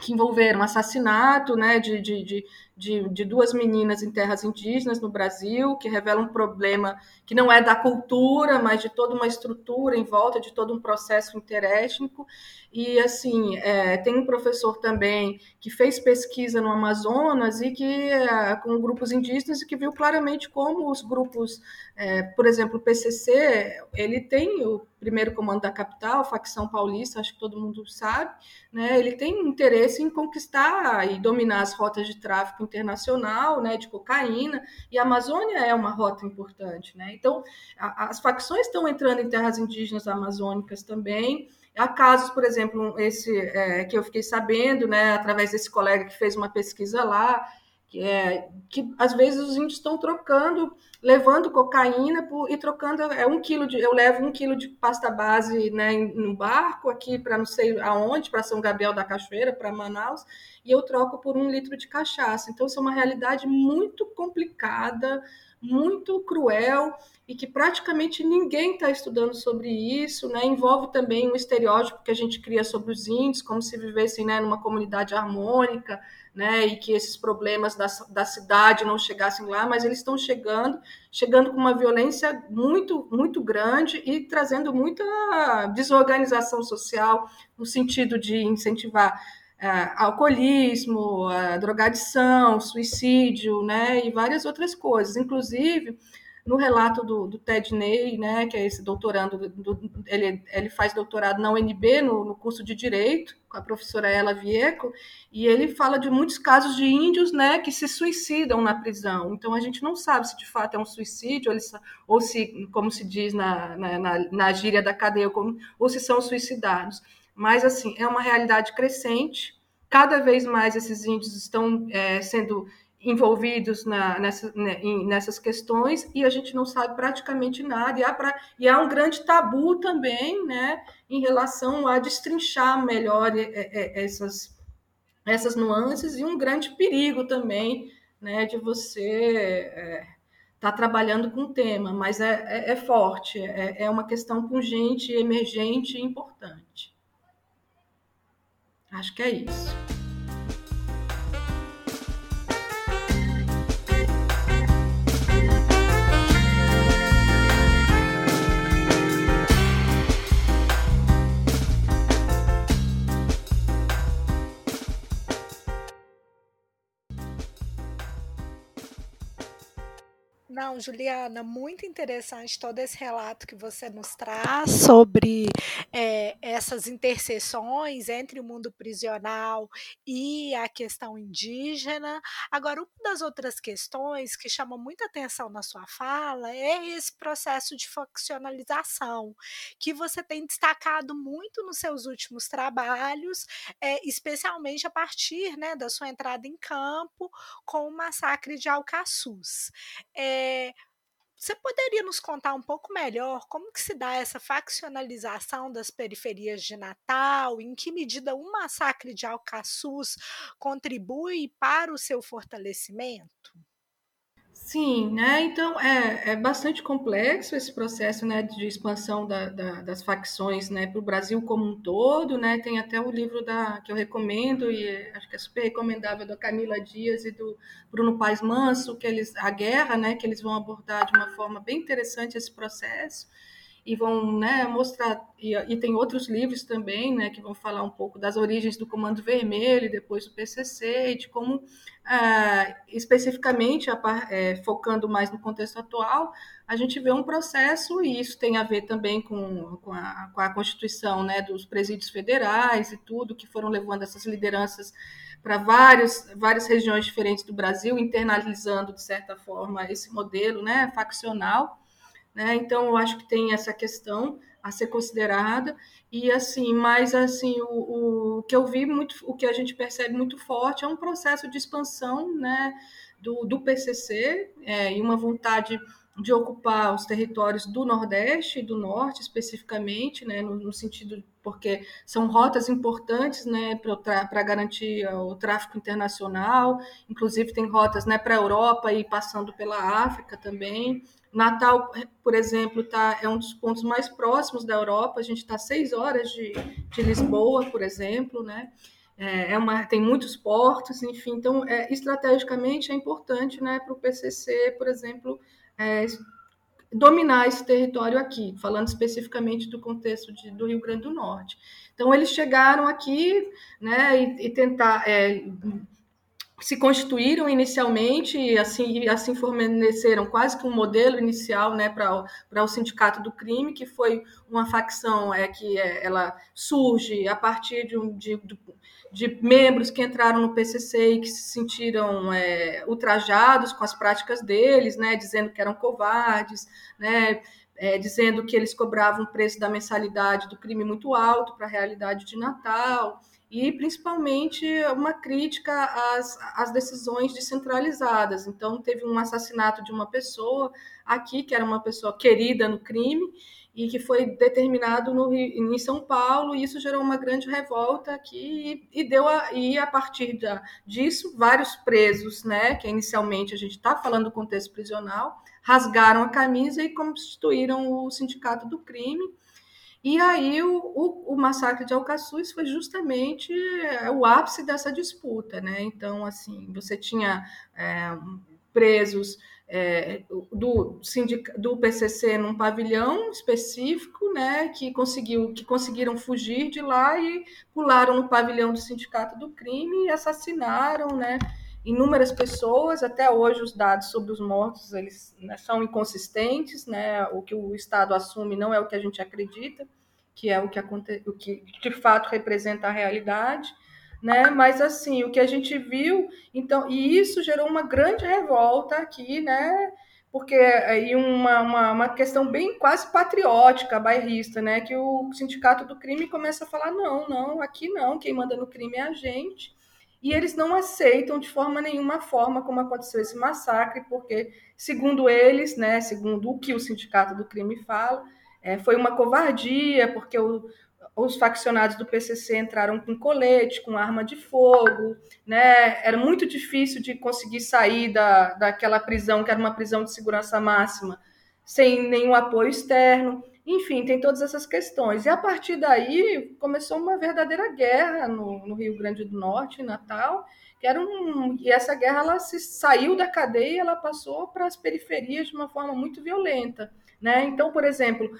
Speaker 4: que envolveram assassinato né, de, de, de, de, de duas meninas em terras indígenas no Brasil, que revela um problema que não é da cultura, mas de toda uma estrutura em volta, de todo um processo interétnico. E, assim, é, tem um professor também que fez pesquisa no Amazonas e que, é, com grupos indígenas, e que viu claramente como os grupos, é, por exemplo, o PCC, ele tem o primeiro comando da capital, facção paulista, acho que todo mundo sabe, né? ele tem interesse em conquistar e dominar as rotas de tráfico internacional, né, de cocaína, e a Amazônia é uma rota importante, né? Então, a, as facções estão entrando em terras indígenas amazônicas também. Há casos, por exemplo, esse é, que eu fiquei sabendo, né, através desse colega que fez uma pesquisa lá, é, que às vezes os índios estão trocando, levando cocaína por, e trocando é um quilo de, eu levo um quilo de pasta base né, no barco aqui para não sei aonde, para São Gabriel da Cachoeira, para Manaus, e eu troco por um litro de cachaça. Então isso é uma realidade muito complicada, muito cruel e que praticamente ninguém está estudando sobre isso, né? Envolve também um estereótipo que a gente cria sobre os índios, como se vivessem né, numa comunidade harmônica, né, e que esses problemas da, da cidade não chegassem lá, mas eles estão chegando, chegando com uma violência muito, muito grande e trazendo muita desorganização social, no sentido de incentivar uh, alcoolismo, uh, drogadição, suicídio, né, e várias outras coisas. Inclusive, no relato do, do Ted Ney, né, que é esse doutorando, do, ele, ele faz doutorado na UNB, no, no, curso de Direito, com a professora Ela Vieco, e ele fala de muitos casos de índios né, que se suicidam na prisão. Então, a gente não sabe se de fato é um suicídio, ou, se, como se diz na, na, na, gíria da cadeia, ou se são suicidados. Mas, assim, é uma realidade crescente, cada vez mais esses índios estão é, sendo envolvidos na, nessa, né, nessas questões e a gente não sabe praticamente nada. E há, pra, e há um grande tabu também né, em relação a destrinchar melhor essas, essas nuances e um grande perigo também né, de você estar é, tá trabalhando com o tema, mas é, é, é forte, é, é uma questão pungente, emergente e importante. Acho que é isso.
Speaker 1: Não, Juliana, muito interessante todo esse relato que você nos traz sobre é, essas interseções entre o mundo prisional e a questão indígena. Agora, uma das outras questões que chamou muita atenção na sua fala é esse processo de faccionalização, que você tem destacado muito nos seus últimos trabalhos, é, especialmente a partir né, da sua entrada em campo com o massacre de Alcaçuz. É, é, você poderia nos contar um pouco melhor como que se dá essa faccionalização das periferias de Natal? Em que medida o massacre de Alcaçuz contribui para o seu fortalecimento?
Speaker 4: Sim, né? Então é, é bastante complexo esse processo né, de expansão da, da, das facções né, para o Brasil como um todo, né? Tem até o livro da, que eu recomendo, e acho que é super recomendável, da Camila Dias e do Bruno Paes Manso, que eles, a guerra, né, que eles vão abordar de uma forma bem interessante esse processo e vão né, mostrar, e, e, tem outros livros também, né, que vão falar um pouco das origens do Comando Vermelho e depois do PCC, e de como, ah, especificamente, a, é, focando mais no contexto atual, a gente vê um processo, e isso tem a ver também com, com, a, com a constituição né, dos presídios federais e tudo, que foram levando essas lideranças para várias regiões diferentes do Brasil, internalizando, de certa forma, esse modelo né, faccional, né? Então eu acho que tem essa questão a ser considerada e assim, mas assim o, o que eu vi muito, o que a gente percebe muito forte é um processo de expansão, né, do, do PCC é, e uma vontade de ocupar os territórios do Nordeste e do Norte, especificamente, né, no, no sentido porque são rotas importantes né, para garantir o tráfico internacional, inclusive tem rotas né, para a Europa e passando pela África também. Natal, por exemplo, tá, é um dos pontos mais próximos da Europa, a gente está seis horas de, de Lisboa, por exemplo, né? É, é uma, tem muitos portos, enfim, então é, estrategicamente é importante né, para o PCC, por exemplo, é, dominar esse território aqui, falando especificamente do contexto de, do Rio Grande do Norte. Então, eles chegaram aqui né, e, e tentar. É, se constituíram inicialmente e assim, assim forneceram quase que um modelo inicial né, para o Sindicato do Crime, que foi uma facção é, que é, ela surge a partir de, um, de, de, membros que entraram no PCC e que se sentiram é, ultrajados com as práticas deles, né, dizendo que eram covardes, né, é, dizendo que eles cobravam o preço da mensalidade do crime muito alto para a realidade de Natal e principalmente uma crítica às, às decisões descentralizadas. Então, teve um assassinato de uma pessoa aqui, que era uma pessoa querida no crime, e que foi determinado no, em São Paulo, e isso gerou uma grande revolta aqui, e, e deu a, e a partir da, disso, vários presos, né, que inicialmente a gente está falando do contexto prisional, rasgaram a camisa e constituíram o sindicato do crime, e aí o, o, o, massacre de Alcaçuz foi justamente é, o ápice dessa disputa, né? Então, assim, você tinha é, presos é, do, do PCC num pavilhão específico, né? Que conseguiu, que conseguiram fugir de lá e pularam no pavilhão do Sindicato do Crime e assassinaram, né? Inúmeras pessoas, até hoje os dados sobre os mortos eles né, são inconsistentes, né? O que o Estado assume não é o que a gente acredita que é o que, aconte... o que de fato representa a realidade, né? Mas assim, o que a gente viu, então, e isso gerou uma grande revolta aqui, né? Porque aí uma, uma, uma questão bem quase patriótica, bairrista, né? Que o sindicato do crime começa a falar: não, não, aqui não, quem manda no crime é a gente. E eles não aceitam de forma nenhuma forma como aconteceu esse massacre, porque, segundo eles, né, segundo o que o sindicato do crime fala, é, foi uma covardia, porque o, os faccionados do PCC entraram com colete, com arma de fogo, né? Era muito difícil de conseguir sair da, daquela prisão, que era uma prisão de segurança máxima, sem nenhum apoio externo. Enfim, tem todas essas questões. E a partir daí começou uma verdadeira guerra no, no Rio Grande do Norte, em Natal, que era um, e essa guerra ela se saiu da cadeia, ela passou para as periferias de uma forma muito violenta. Né? Então, por exemplo,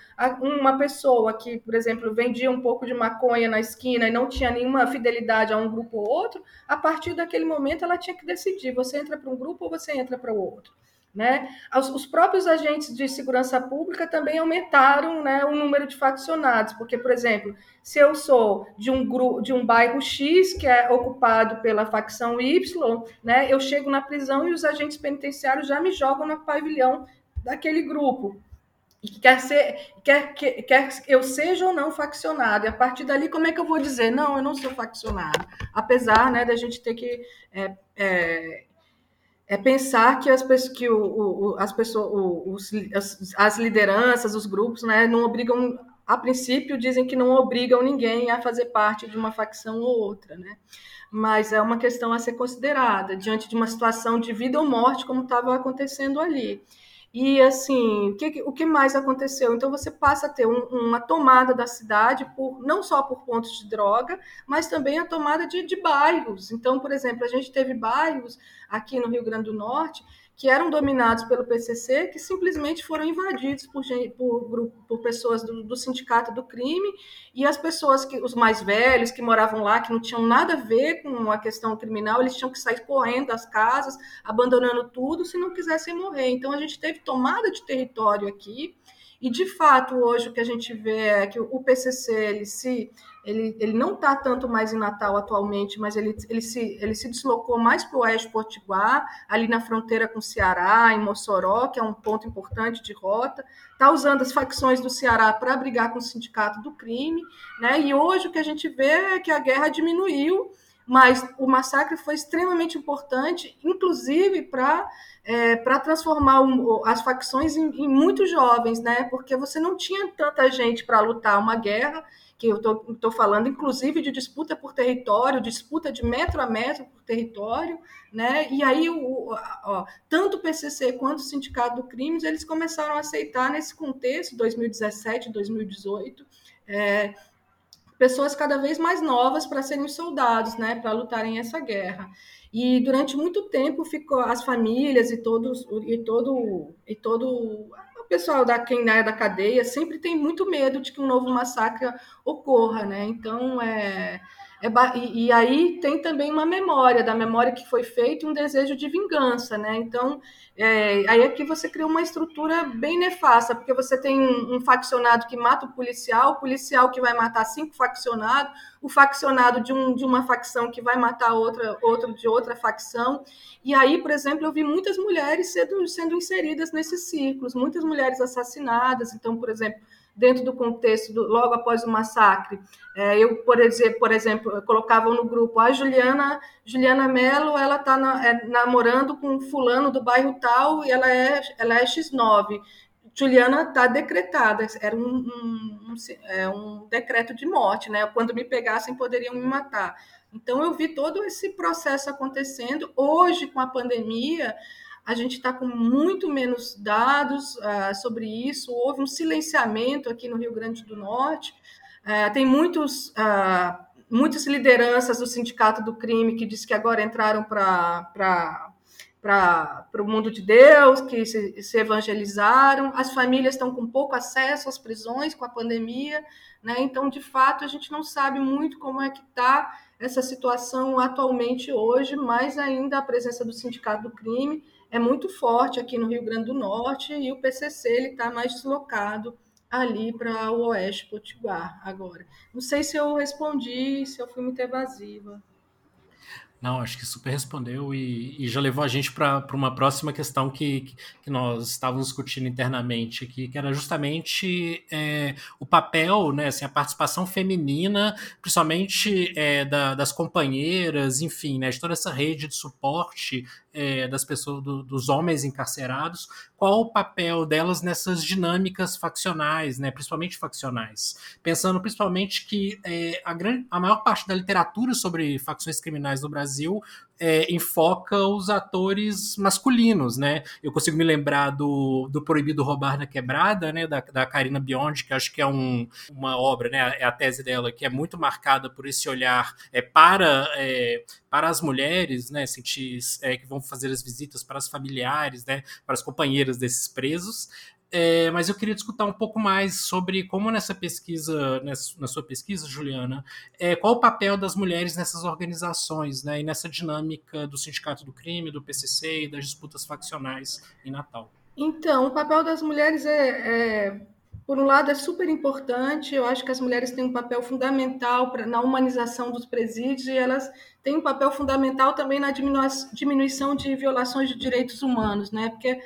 Speaker 4: uma pessoa que, por exemplo, vendia um pouco de maconha na esquina e não tinha nenhuma fidelidade a um grupo ou outro, a partir daquele momento ela tinha que decidir: você entra para um grupo ou você entra para o outro. Né? Os, próprios agentes de segurança pública também aumentaram né, o número de faccionados, porque, por exemplo, se eu sou de um grupo, de um bairro X que é ocupado pela facção Y, né, eu chego na prisão e os agentes penitenciários já me jogam no pavilhão daquele grupo que quer ser, quer, quer, quer eu seja ou não faccionado. E a partir dali, como é que eu vou dizer, não, eu não sou faccionado? Apesar né, da gente ter que é, é, é pensar que as que o, o as, pessoas os, as, as lideranças, os grupos, né, não obrigam a princípio, dizem que não obrigam ninguém a fazer parte de uma facção ou outra, né? Mas é uma questão a ser considerada diante de uma situação de vida ou morte, como estava acontecendo ali. E assim, o que, o que mais aconteceu? Então você passa a ter um, uma tomada da cidade por não só por pontos de droga, mas também a tomada de, de bairros. Então, por exemplo, a gente teve bairros aqui no Rio Grande do Norte que eram dominados pelo PCC, que simplesmente foram invadidos por, por, por pessoas do, do, sindicato do crime, e as pessoas, que os mais velhos, que moravam lá, que não tinham nada a ver com a questão criminal, eles tinham que sair correndo das casas, abandonando tudo, se não quisessem morrer. Então, a gente teve tomada de território aqui, e, de fato, hoje o que a gente vê é que o PCC ele se ele, ele não está tanto mais em Natal atualmente, mas ele, ele, se, ele se deslocou mais para o oeste potiguar, ali na fronteira com o Ceará, em Mossoró, que é um ponto importante de rota. Está usando as facções do Ceará para brigar com o sindicato do crime. Né? E hoje o que a gente vê é que a guerra diminuiu, mas o massacre foi extremamente importante, inclusive para é, transformar um, as facções em, em muito jovens, né? porque você não tinha tanta gente para lutar uma guerra que eu estou falando, inclusive, de disputa por território, disputa de metro a metro por território, né? E aí, o, ó, tanto o PCC quanto o Sindicato do Crimes, eles começaram a aceitar nesse contexto, 2017, 2018, é, pessoas cada vez mais novas para serem soldados, né? Para lutarem essa guerra. E durante muito tempo ficou as famílias e todos e todo e todo pessoal da quem é da cadeia sempre tem muito medo de que um novo massacre ocorra, né? Então é é, e, e, aí tem também uma memória, da memória que foi feita, um desejo de vingança, né? Então, é, aí aqui você cria uma estrutura bem nefasta, porque você tem um, um, faccionado que mata o policial, o policial que vai matar cinco faccionados, o faccionado de, um, de uma facção que vai matar outra, outro de outra facção. E aí, por exemplo, eu vi muitas mulheres sendo, sendo inseridas nesses círculos, muitas mulheres assassinadas. Então, por exemplo, dentro do contexto do, logo após o massacre. É, eu, por exemplo, por exemplo, colocava no grupo a Juliana, Juliana Mello, ela está na, é, namorando com fulano do bairro tal e ela é, ela é X9. Juliana está decretada, era um, um, um, é, um decreto de morte, né? Quando me pegassem, poderiam me matar. Então, eu vi todo esse processo acontecendo. Hoje, com a pandemia, a gente está com muito menos dados uh, sobre isso. Houve um silenciamento aqui no Rio Grande do Norte. Uh, tem muitos, uh, muitas lideranças do Sindicato do Crime que diz que agora entraram para para o mundo de Deus, que se, se, evangelizaram, as famílias estão com pouco acesso às prisões com a pandemia, né? Então, de fato, a gente não sabe muito como é que está essa situação atualmente hoje, mas ainda a presença do Sindicato do Crime é muito forte aqui no Rio Grande do Norte e o PCC ele está mais deslocado ali para o Oeste Potiguar agora. Não sei se eu respondi, se eu fui muito evasiva.
Speaker 3: Não, acho que super respondeu e, e já levou a gente para uma próxima questão que, que nós estávamos discutindo internamente aqui, que era justamente é, o papel, né, assim, a participação feminina, principalmente é, da, das companheiras, enfim, né, de toda essa rede de suporte é, das pessoas, do, dos homens encarcerados, qual o papel delas nessas dinâmicas faccionais, né, principalmente faccionais, pensando principalmente que é, a, grande, a maior parte da literatura sobre facções criminais no Brasil é, enfoca os atores masculinos, né? Eu consigo me lembrar do, do Proibido Roubar na Quebrada, né? Da, da Karina Biondi, que acho que é um, uma obra, né? É a tese dela que é muito marcada por esse olhar é, para, é, para as mulheres, né? Sentir, é, que vão fazer as visitas para as familiares, né? Para as companheiras desses presos. É, mas eu queria discutir um pouco mais sobre como nessa pesquisa, nessa, na sua pesquisa, Juliana, é, qual o papel das mulheres nessas organizações, né, e nessa dinâmica do Sindicato do Crime, do PCC e das disputas faccionais em Natal.
Speaker 4: Então, o papel das mulheres é, é por um lado, é super importante. Eu acho que as mulheres têm um papel fundamental pra, na humanização dos presídios e elas têm um papel fundamental também na diminuição de violações de direitos humanos, né? Porque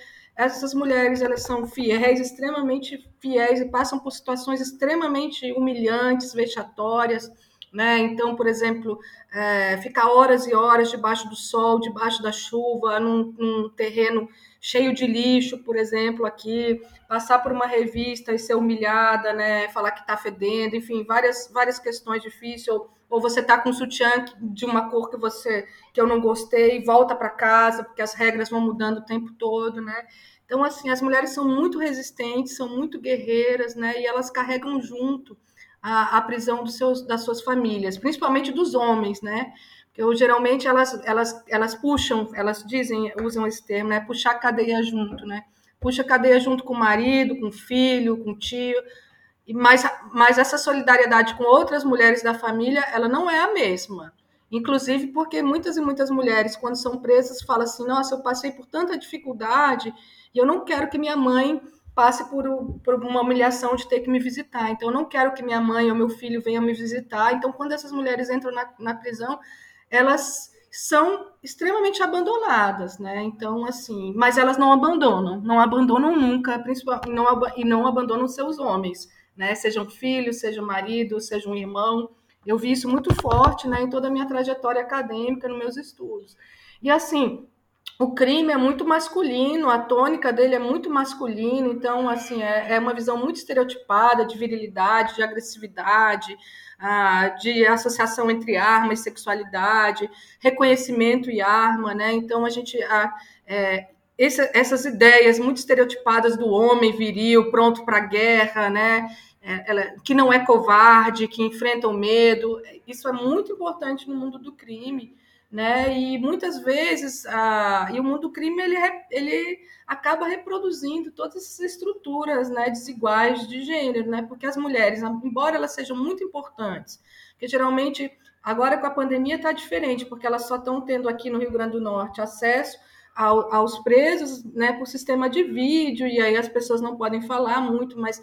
Speaker 4: essas mulheres elas são fiéis, extremamente fiéis e passam por situações extremamente humilhantes, vexatórias, né? Então, por exemplo, é, ficar horas e horas debaixo do sol, debaixo da chuva, num, num terreno cheio de lixo, por exemplo, aqui, passar por uma revista e ser humilhada, né, falar que está fedendo, enfim, várias, várias questões difíceis, ou você está com um sutiã de uma cor que você que eu não gostei, volta para casa, porque as regras vão mudando o tempo todo, né? Então, assim, as mulheres são muito resistentes, são muito guerreiras, né? E elas carregam junto a, a prisão dos seus, das suas famílias, principalmente dos homens, né? Eu, geralmente elas, elas, elas puxam, elas dizem, usam esse termo, né? Puxar a cadeia junto, né? Puxa a cadeia junto com o marido, com o filho, com o tio. Mas, mas essa solidariedade com outras mulheres da família, ela não é a mesma. Inclusive porque muitas e muitas mulheres, quando são presas, falam assim: nossa, eu passei por tanta dificuldade e eu não quero que minha mãe passe por, por, uma humilhação de ter que me visitar. Então, eu não quero que minha mãe ou meu filho venham me visitar. Então, quando essas mulheres entram na, na prisão, elas são extremamente abandonadas, né? Então, assim, mas elas não abandonam, não abandonam nunca, principalmente não, e não abandonam seus homens, né? Sejam filhos, sejam marido, seja um irmão. Eu vi isso muito forte, né, em toda a minha trajetória acadêmica, nos meus estudos. E assim, o crime é muito masculino, a tônica dele é muito masculina, então, assim, é, é uma visão muito estereotipada de virilidade, de agressividade, ah, de associação entre arma e sexualidade, reconhecimento e arma, né? Então, a gente. É, essas ideias muito estereotipadas do homem viril, pronto para a guerra, né? É, ela, que não é covarde, que enfrenta o medo, isso é muito importante no mundo do crime né? E muitas vezes a, e o mundo do crime ele, ele acaba reproduzindo todas essas estruturas, né, desiguais de gênero, né? Porque as mulheres, embora elas sejam muito importantes, que geralmente agora com a pandemia está diferente, porque elas só estão tendo aqui no Rio Grande do Norte acesso ao, aos presos, né, por sistema de vídeo e aí as pessoas não podem falar muito, mas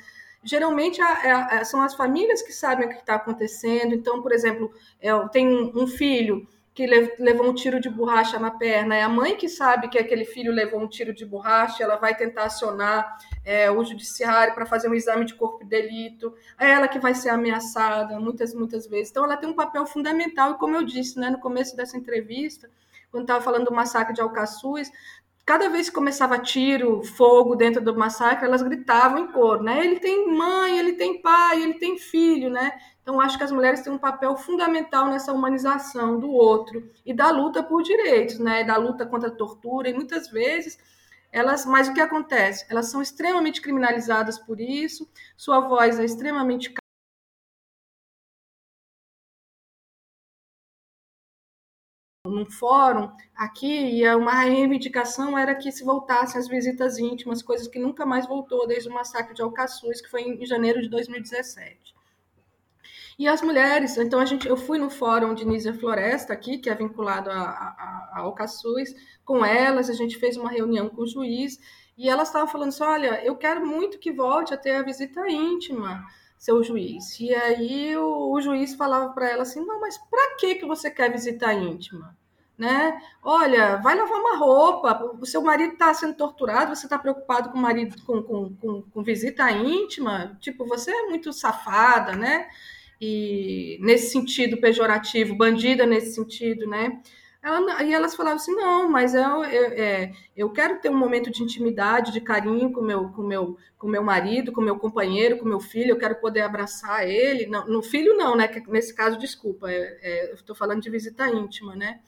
Speaker 4: geralmente a, a, são as famílias que sabem o que está acontecendo. Então, por exemplo, é, tenho um filho que levou um tiro de borracha na perna, é a mãe que sabe que aquele filho levou um tiro de borracha, ela vai tentar acionar é, o judiciário para fazer um exame de corpo de delito, é ela que vai ser ameaçada muitas, muitas vezes. Então, ela tem um papel fundamental, e como eu disse né, no começo dessa entrevista, quando estava falando do massacre de Alcaçuz, cada vez que começava tiro, fogo dentro do massacre, elas gritavam em cor, né? Ele tem mãe, ele tem pai, ele tem filho, né? Então, acho que as mulheres têm um papel fundamental nessa humanização do outro e da luta por direitos, né? Da luta contra a tortura, e muitas vezes elas, mas o que acontece? Elas são extremamente criminalizadas por isso, sua voz é extremamente num fórum aqui e uma reivindicação era que se voltassem as visitas íntimas, coisas que nunca mais voltou desde o massacre de Alcaçuz, que foi em janeiro de 2017. E as mulheres, então a gente, eu fui no fórum de Nízia Floresta aqui, que é vinculado a, a, a Alcaçuz, com elas, a gente fez uma reunião com o juiz, e elas estavam falando assim, olha, eu quero muito que volte a ter a visita íntima, seu juiz. E aí o, o juiz falava para ela assim, não, mas para que que você quer visita íntima? Né? Olha, vai lavar uma roupa, o seu marido está sendo torturado, você está preocupado com marido com, com, com, com visita íntima, tipo, você é muito safada, né? e nesse sentido pejorativo, bandida nesse sentido, né? Ela, e elas falavam assim, não, mas eu, eu, é, eu quero ter um momento de intimidade, de carinho com meu, com meu, com meu marido, com meu companheiro, com meu filho, eu quero poder abraçar ele. Não, no filho não, né? nesse caso, desculpa, é, é, eu estou falando de visita íntima, né?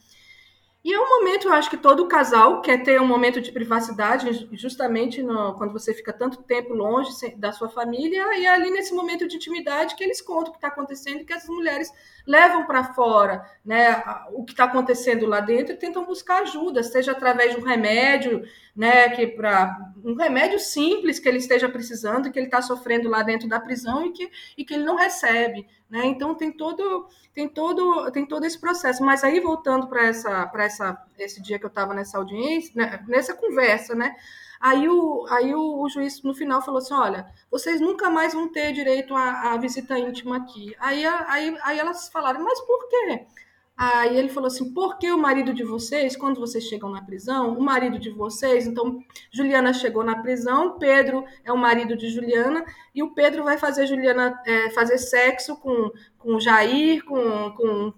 Speaker 4: E é um momento, eu acho que todo casal quer ter um momento de privacidade, justamente no, quando você fica tanto tempo longe da sua família, e é ali nesse momento de intimidade que eles contam o que está acontecendo, que as mulheres levam para fora né, o que está acontecendo lá dentro e tentam buscar ajuda, seja através de um remédio, né, que para um remédio simples que ele esteja precisando, que ele está sofrendo lá dentro da prisão e que, e que ele não recebe. Né? Então tem todo, tem todo, tem todo esse processo. Mas aí voltando para essa, para essa, esse dia que eu estava nessa audiência, né, nessa conversa, né? Aí o, aí o, o, juiz no final falou assim: olha, vocês nunca mais vão ter direito à, à visita íntima aqui. Aí, aí, aí elas falaram, mas por quê? Aí ele falou assim: porque o marido de vocês, quando vocês chegam na prisão, o marido de vocês, então Juliana chegou na prisão, Pedro é o marido de Juliana, e o Pedro vai fazer Juliana é, fazer sexo com, com Jair, com, com,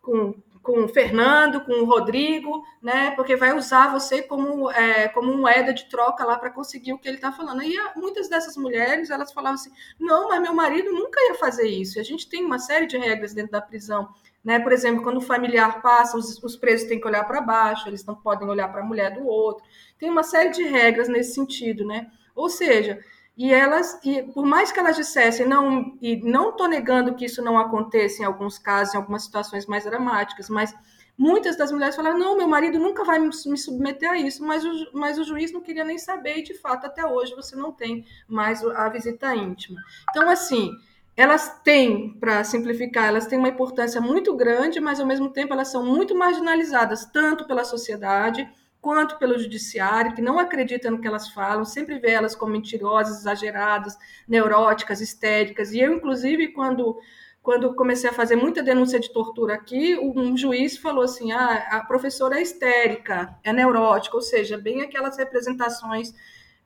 Speaker 4: com, com Fernando, com Rodrigo, né? Porque vai usar você como, é, como moeda de troca lá para conseguir o que ele está falando. E muitas dessas mulheres elas falavam assim: não, mas meu marido nunca ia fazer isso. A gente tem uma série de regras dentro da prisão. Né? Por exemplo, quando o familiar passa, os, os presos têm que olhar para baixo, eles não podem olhar para a mulher do outro. Tem uma série de regras nesse sentido, né? Ou seja, e elas, e por mais que elas dissessem, não, e não estou negando que isso não aconteça em alguns casos, em algumas situações mais dramáticas, mas muitas das mulheres falaram: não, meu marido nunca vai me submeter a isso, mas o, mas o juiz não queria nem saber, e de fato, até hoje você não tem mais a visita íntima. Então, assim, elas têm, para simplificar, elas têm uma importância muito grande, mas ao mesmo tempo elas são muito marginalizadas, tanto pela sociedade quanto pelo judiciário, que não acredita no que elas falam, sempre vê elas como mentirosas, exageradas, neuróticas, histéricas. E eu, inclusive, quando quando comecei a fazer muita denúncia de tortura aqui, um juiz falou assim: ah, a professora é histérica, é neurótica, ou seja, bem aquelas representações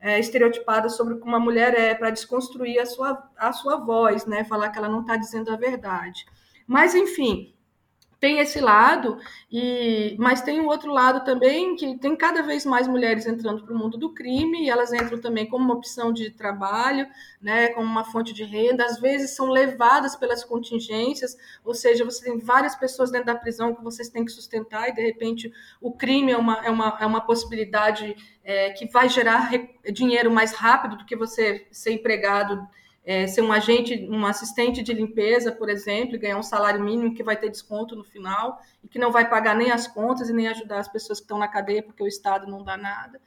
Speaker 4: é, estereotipadas sobre como uma mulher é, para desconstruir a sua, a sua voz, né? falar que ela não está dizendo a verdade. Mas, enfim, tem esse lado, e mas tem um outro lado também que tem cada vez mais mulheres entrando para o mundo do crime, e elas entram também como uma opção de trabalho, né, como uma fonte de renda, às vezes são levadas pelas contingências, ou seja, você tem várias pessoas dentro da prisão que vocês têm que sustentar, e de repente o crime é uma, é uma, é uma possibilidade é, que vai gerar dinheiro mais rápido do que você ser empregado é, ser um agente, um assistente de limpeza, por exemplo, e ganhar um salário mínimo que vai ter desconto no final e que não vai pagar nem as contas e nem ajudar as pessoas que estão na cadeia porque o Estado não dá nada.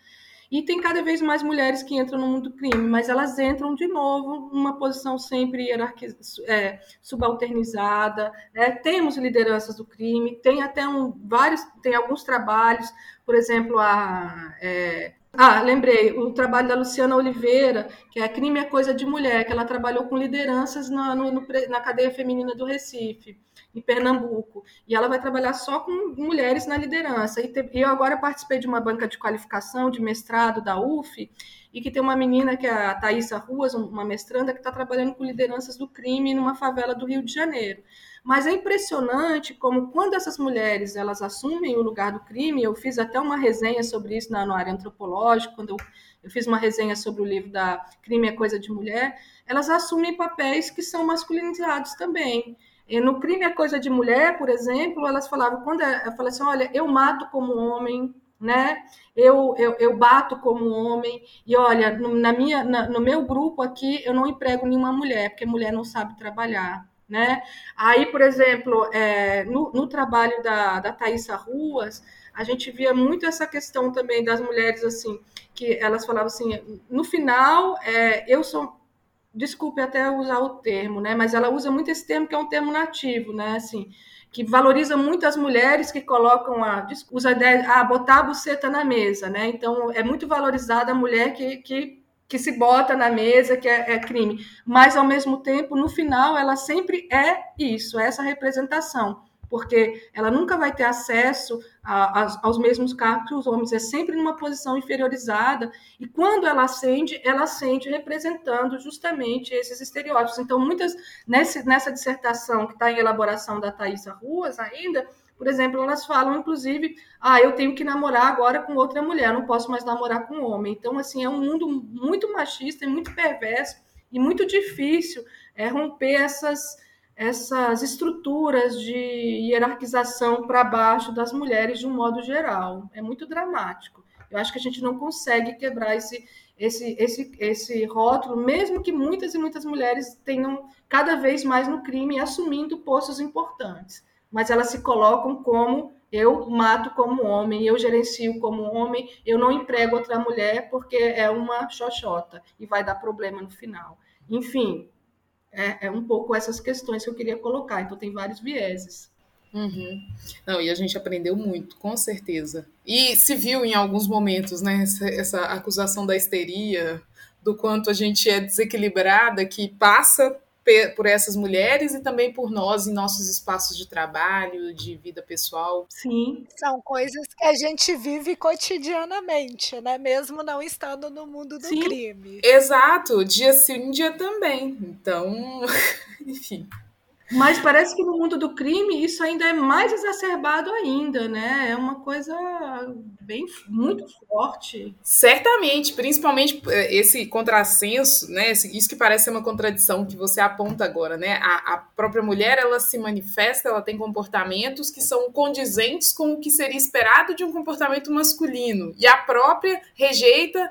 Speaker 4: E tem cada vez mais mulheres que entram no mundo do crime, mas elas entram de novo numa posição sempre é, subalternizada. Né? Temos lideranças do crime, tem até um, vários, tem alguns trabalhos, por exemplo, a é, ah, lembrei, o trabalho da Luciana Oliveira, que é Crime é Coisa de Mulher, que ela trabalhou com lideranças na, no, na cadeia feminina do Recife, em Pernambuco. E ela vai trabalhar só com mulheres na liderança. E te, eu agora participei de uma banca de qualificação de mestrado da UF, e que tem uma menina que é a Thaisa Ruas, uma mestranda, que está trabalhando com lideranças do crime numa favela do Rio de Janeiro. Mas é impressionante como quando essas mulheres elas assumem o lugar do crime, eu fiz até uma resenha sobre isso na, área antropológica, quando eu, eu fiz uma resenha sobre o livro da Crime é Coisa de Mulher, elas assumem papéis que são masculinizados também. E no crime é coisa de mulher, por exemplo, elas falavam, quando eu falei assim, olha, eu mato como homem, né? Eu, eu, eu bato como homem, e olha, no, na minha, na, no meu grupo aqui, eu não emprego nenhuma mulher, porque mulher não sabe trabalhar. Né? Aí, por exemplo, é, no, no, trabalho da, da Thaisa Ruas, a gente via muito essa questão também das mulheres, assim, que elas falavam assim, no final, é, eu sou, desculpe até usar o termo, né, mas ela usa muito esse termo que é um termo nativo, né, assim, que valoriza muito as mulheres que colocam a, usa a ah, botar a buceta na mesa, né, então é muito valorizada a mulher que, que que se bota na mesa, que é, é, crime. Mas, ao mesmo tempo, no final, ela sempre é isso, é essa representação, porque ela nunca vai ter acesso a, a, aos mesmos cargos que os homens, é sempre numa posição inferiorizada, e quando ela acende, ela acende representando justamente esses estereótipos. Então, muitas, nessa dissertação que está em elaboração da Thaisa Ruas ainda, por exemplo, elas falam, inclusive, ah, eu tenho que namorar agora com outra mulher, não posso mais namorar com homem. Então, assim, é um mundo muito machista e muito perverso e muito difícil é, romper essas, essas estruturas de hierarquização para baixo das mulheres de um modo geral. É muito dramático. Eu acho que a gente não consegue quebrar esse, esse, esse, esse rótulo, mesmo que muitas e muitas mulheres tenham cada vez mais no crime assumindo postos importantes mas elas se colocam como eu mato como homem, eu gerencio como homem, eu não emprego outra mulher porque é uma xoxota e vai dar problema no final. Enfim, é, é um pouco essas questões que eu queria colocar. Então, tem vários vieses.
Speaker 2: Uhum. Não, e a gente aprendeu muito, com certeza. E se viu em alguns momentos, né, essa, essa acusação da histeria, do quanto a gente é desequilibrada, que passa por essas mulheres e também por nós em nossos espaços de trabalho, de vida pessoal.
Speaker 1: Sim. São coisas que a gente vive cotidianamente, né? Mesmo não estando no mundo do sim. crime.
Speaker 2: Exato, dia sim, dia também. Então, enfim.
Speaker 4: Mas parece que no mundo do crime isso ainda é mais exacerbado ainda, né? É uma coisa bem muito forte.
Speaker 2: Certamente, principalmente eh, esse contrassenso, né? Isso que parece ser uma contradição que você aponta agora, né? A, a própria mulher ela se manifesta, ela tem comportamentos que são condizentes com o que seria esperado de um comportamento masculino e a própria rejeita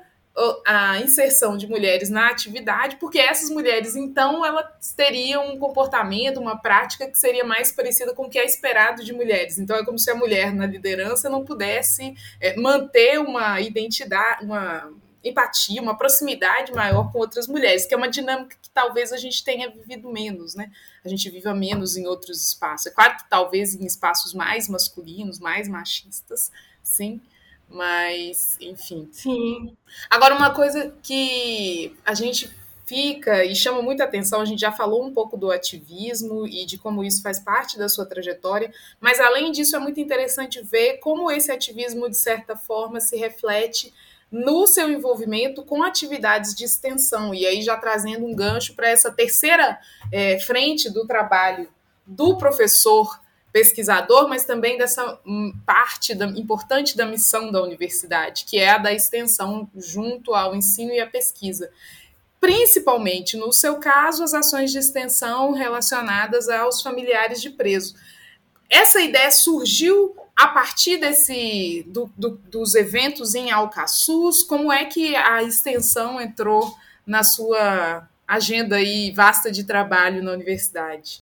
Speaker 2: a inserção de mulheres na atividade, porque essas mulheres, então, elas teriam um comportamento, uma prática que seria mais parecida com o que é esperado de mulheres. Então, é como se a mulher na liderança não pudesse é, manter uma identidade, uma empatia, uma proximidade maior com outras mulheres, que é uma dinâmica que talvez a gente tenha vivido menos, né? A gente viva menos em outros espaços. É claro que talvez em espaços mais masculinos, mais machistas, sim, mas, enfim.
Speaker 4: Sim.
Speaker 2: Agora, uma coisa que a gente fica e chama muita atenção, a gente já falou um pouco do ativismo e de como isso faz parte da sua trajetória, mas além disso é muito interessante ver como esse ativismo, de certa forma, se reflete no seu envolvimento com atividades de extensão, e aí já trazendo um gancho para essa terceira é, frente do trabalho do professor pesquisador, mas também dessa hum, parte da, importante da missão da universidade, que é a da extensão junto ao ensino e à pesquisa. Principalmente, no seu caso, as ações de extensão relacionadas aos familiares de preso. Essa ideia surgiu a partir desse do, do, dos eventos em Alcaçuz. Como é que a extensão entrou na sua agenda aí vasta de trabalho na universidade?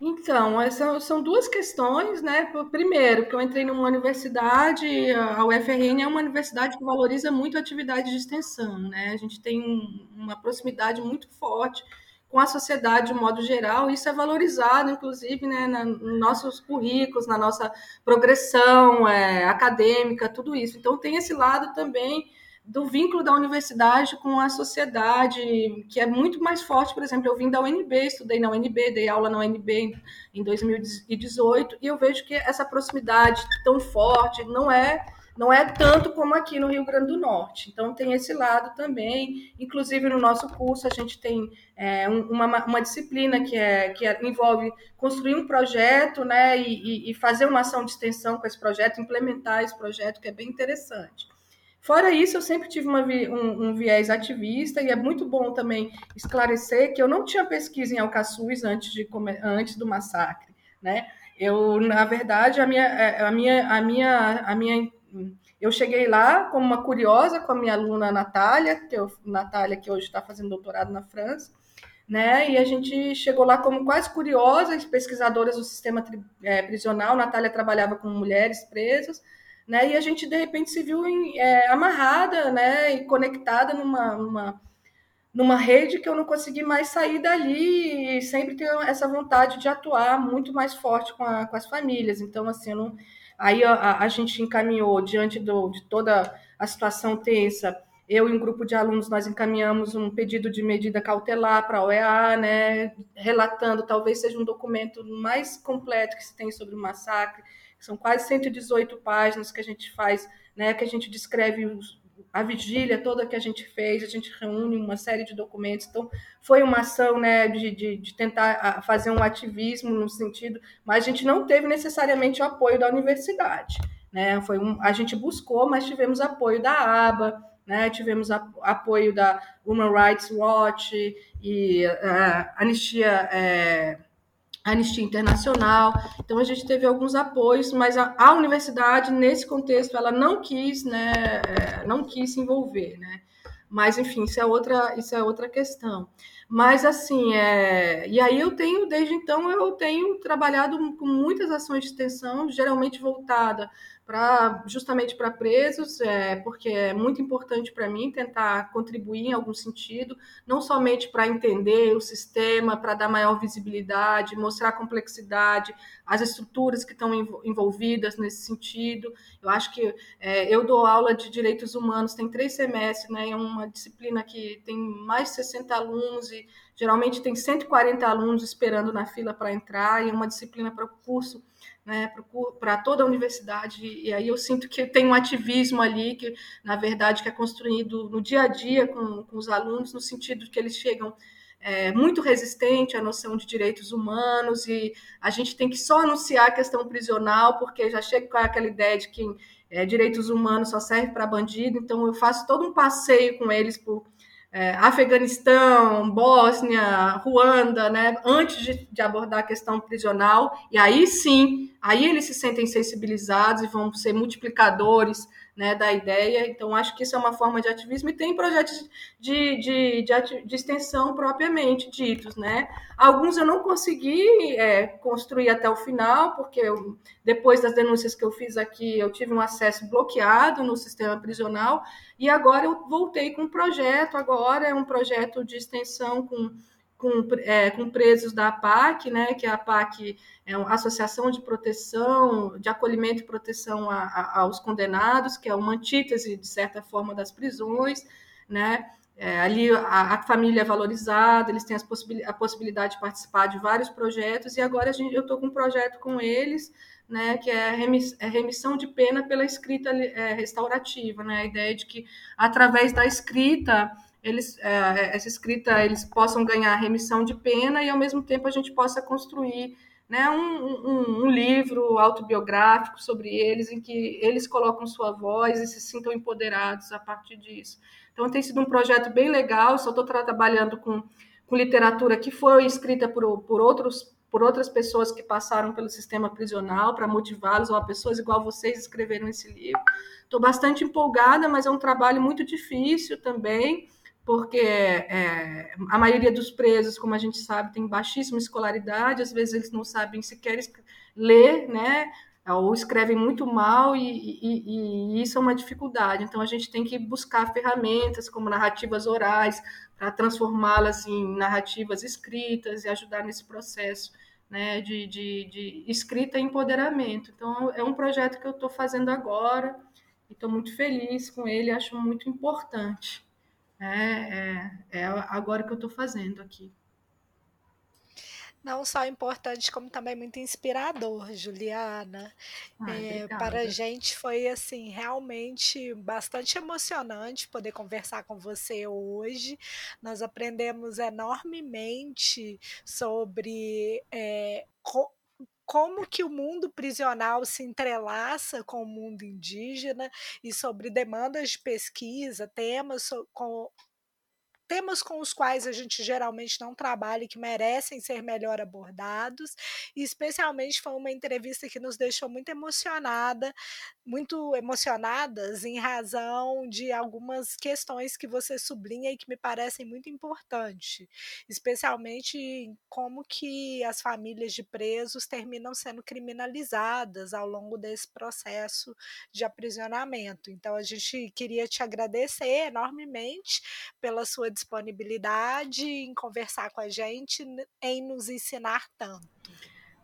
Speaker 4: Então, essas são duas questões, né? Primeiro, que eu entrei numa universidade, a UFRN é uma universidade que valoriza muito a atividade de extensão, né? A gente tem uma proximidade muito forte com a sociedade de modo geral, isso é valorizado, inclusive, né, na, nos nossos currículos, na nossa progressão é, acadêmica, tudo isso. Então, tem esse lado também do vínculo da universidade com a sociedade, que é muito mais forte. Por exemplo, eu vim da UNB, estudei na UNB, dei aula na UNB em 2018, e eu vejo que essa proximidade tão forte não é não é tanto como aqui no Rio Grande do Norte. Então, tem esse lado também. Inclusive, no nosso curso, a gente tem é, uma, uma disciplina que, é, que é, envolve construir um projeto né, e, e fazer uma ação de extensão com esse projeto, implementar esse projeto, que é bem interessante. Fora isso, eu sempre tive uma, um, um, viés ativista e é muito bom também esclarecer que eu não tinha pesquisa em Alcaçuz antes, de, antes do massacre, né? Eu, na verdade, a minha, é, a minha, a minha, a minha, eu cheguei lá como uma curiosa com a minha aluna Natália, que eu, Natália que hoje está fazendo doutorado na França, né? E a gente chegou lá como quase curiosas, pesquisadoras do sistema é, prisional. Natália trabalhava com mulheres presas né? E a gente de repente se viu em, é, amarrada, né? E conectada numa, numa, numa rede que eu não consegui mais sair dali e sempre tenho essa vontade de atuar muito mais forte com, a, com as famílias. Então, assim, não, aí a, a, gente encaminhou diante do, de toda a situação tensa. Eu e um grupo de alunos nós encaminhamos um pedido de medida cautelar para a OEA, né, relatando talvez seja um documento mais completo que se tem sobre o massacre são quase 118 páginas que a gente faz, né, que a gente descreve os, a vigília toda que a gente fez, a gente reúne uma série de documentos. Então, foi uma ação né, de, de, de tentar fazer um ativismo no sentido, mas a gente não teve necessariamente o apoio da universidade. Né? Foi um, a gente buscou, mas tivemos apoio da ABA, né? tivemos a, apoio da Human Rights Watch e uh, Anistia. Uh, Anistia Internacional. Então a gente teve alguns apoios, mas a, a universidade nesse contexto ela não quis, né, é, não quis se envolver, né? Mas enfim, isso é outra, isso é outra questão. Mas assim, é, e aí eu tenho desde então eu tenho trabalhado com muitas ações de extensão, geralmente voltada para justamente para presos, é, porque é muito importante para mim tentar contribuir em algum sentido, não somente para entender o sistema, para dar maior visibilidade, mostrar a complexidade, as estruturas que estão envolvidas nesse sentido. Eu acho que é, eu dou aula de direitos humanos, tem três semestres, né, é uma disciplina que tem mais de 60 alunos e geralmente tem 140 alunos esperando na fila para entrar, e é uma disciplina para o curso né, para toda a universidade, e aí eu sinto que tem um ativismo ali, que na verdade que é construído no dia a dia com, com os alunos, no sentido de que eles chegam é, muito resistente à noção de direitos humanos e a gente tem que só anunciar a questão prisional, porque já chega com aquela ideia de que é, direitos humanos só serve para bandido, então eu faço todo um passeio com eles por é, Afeganistão, Bósnia, Ruanda, né, antes de, de, abordar a questão prisional, e aí sim, aí eles se sentem sensibilizados e vão ser multiplicadores né, da ideia. Então, acho que isso é uma forma de ativismo e tem projetos de, de, de, de extensão propriamente ditos. Né? Alguns eu não consegui é, construir até o final, porque eu, depois das denúncias que eu fiz aqui, eu tive um acesso bloqueado no sistema prisional, e agora eu voltei com um projeto, agora é um projeto de extensão com com, é, com presos da APAC, né, que a APAC é uma associação de proteção, de acolhimento e proteção a, a, aos condenados, que é uma antítese, de certa forma, das prisões, né, é, ali a, a, família é valorizada, eles têm a possibilidade de participar de vários projetos, e agora gente, eu estou com um projeto com eles, né, que é, é remissão de pena pela escrita é, restaurativa, né, a ideia de que, através da escrita, eles, é, essa escrita eles possam ganhar remissão de pena e ao mesmo tempo a gente possa construir né, um, um, um, livro autobiográfico sobre eles em que eles colocam sua voz e se sintam empoderados a partir disso. Então tem sido um projeto bem legal. Só estou trabalhando com, com literatura que foi escrita por, por outros por outras pessoas que passaram pelo sistema prisional para motivá-los, ou pessoas igual vocês escreveram esse livro. Estou bastante empolgada, mas é um trabalho muito difícil também porque é, a maioria dos presos, como a gente sabe, tem baixíssima escolaridade, às vezes eles não sabem sequer ler, né? ou escrevem muito mal, e, e, e, isso é uma dificuldade. Então, a gente tem que buscar ferramentas como narrativas orais, para transformá-las em narrativas escritas e ajudar nesse processo né, de, de, de escrita e empoderamento. Então, é um projeto que eu estou fazendo agora, e estou muito feliz com ele, acho muito importante. É, é, é agora que eu estou fazendo aqui.
Speaker 1: Não só importante, como também muito inspirador, Juliana. é, para a gente foi assim realmente bastante emocionante poder conversar com você hoje. Nós aprendemos enormemente sobre é, como que o mundo prisional se entrelaça com o mundo indígena e sobre demandas de pesquisa, temas com temas com os quais a gente geralmente não trabalha e que merecem ser melhor abordados, e especialmente foi uma entrevista que nos deixou muito emocionada, muito emocionadas em razão de algumas questões que você sublinha e que me parecem muito importantes, especialmente como que as famílias de presos terminam sendo criminalizadas ao longo desse processo de aprisionamento. Então a gente queria te agradecer enormemente pela sua disponibilidade em conversar com a gente, em nos ensinar tanto.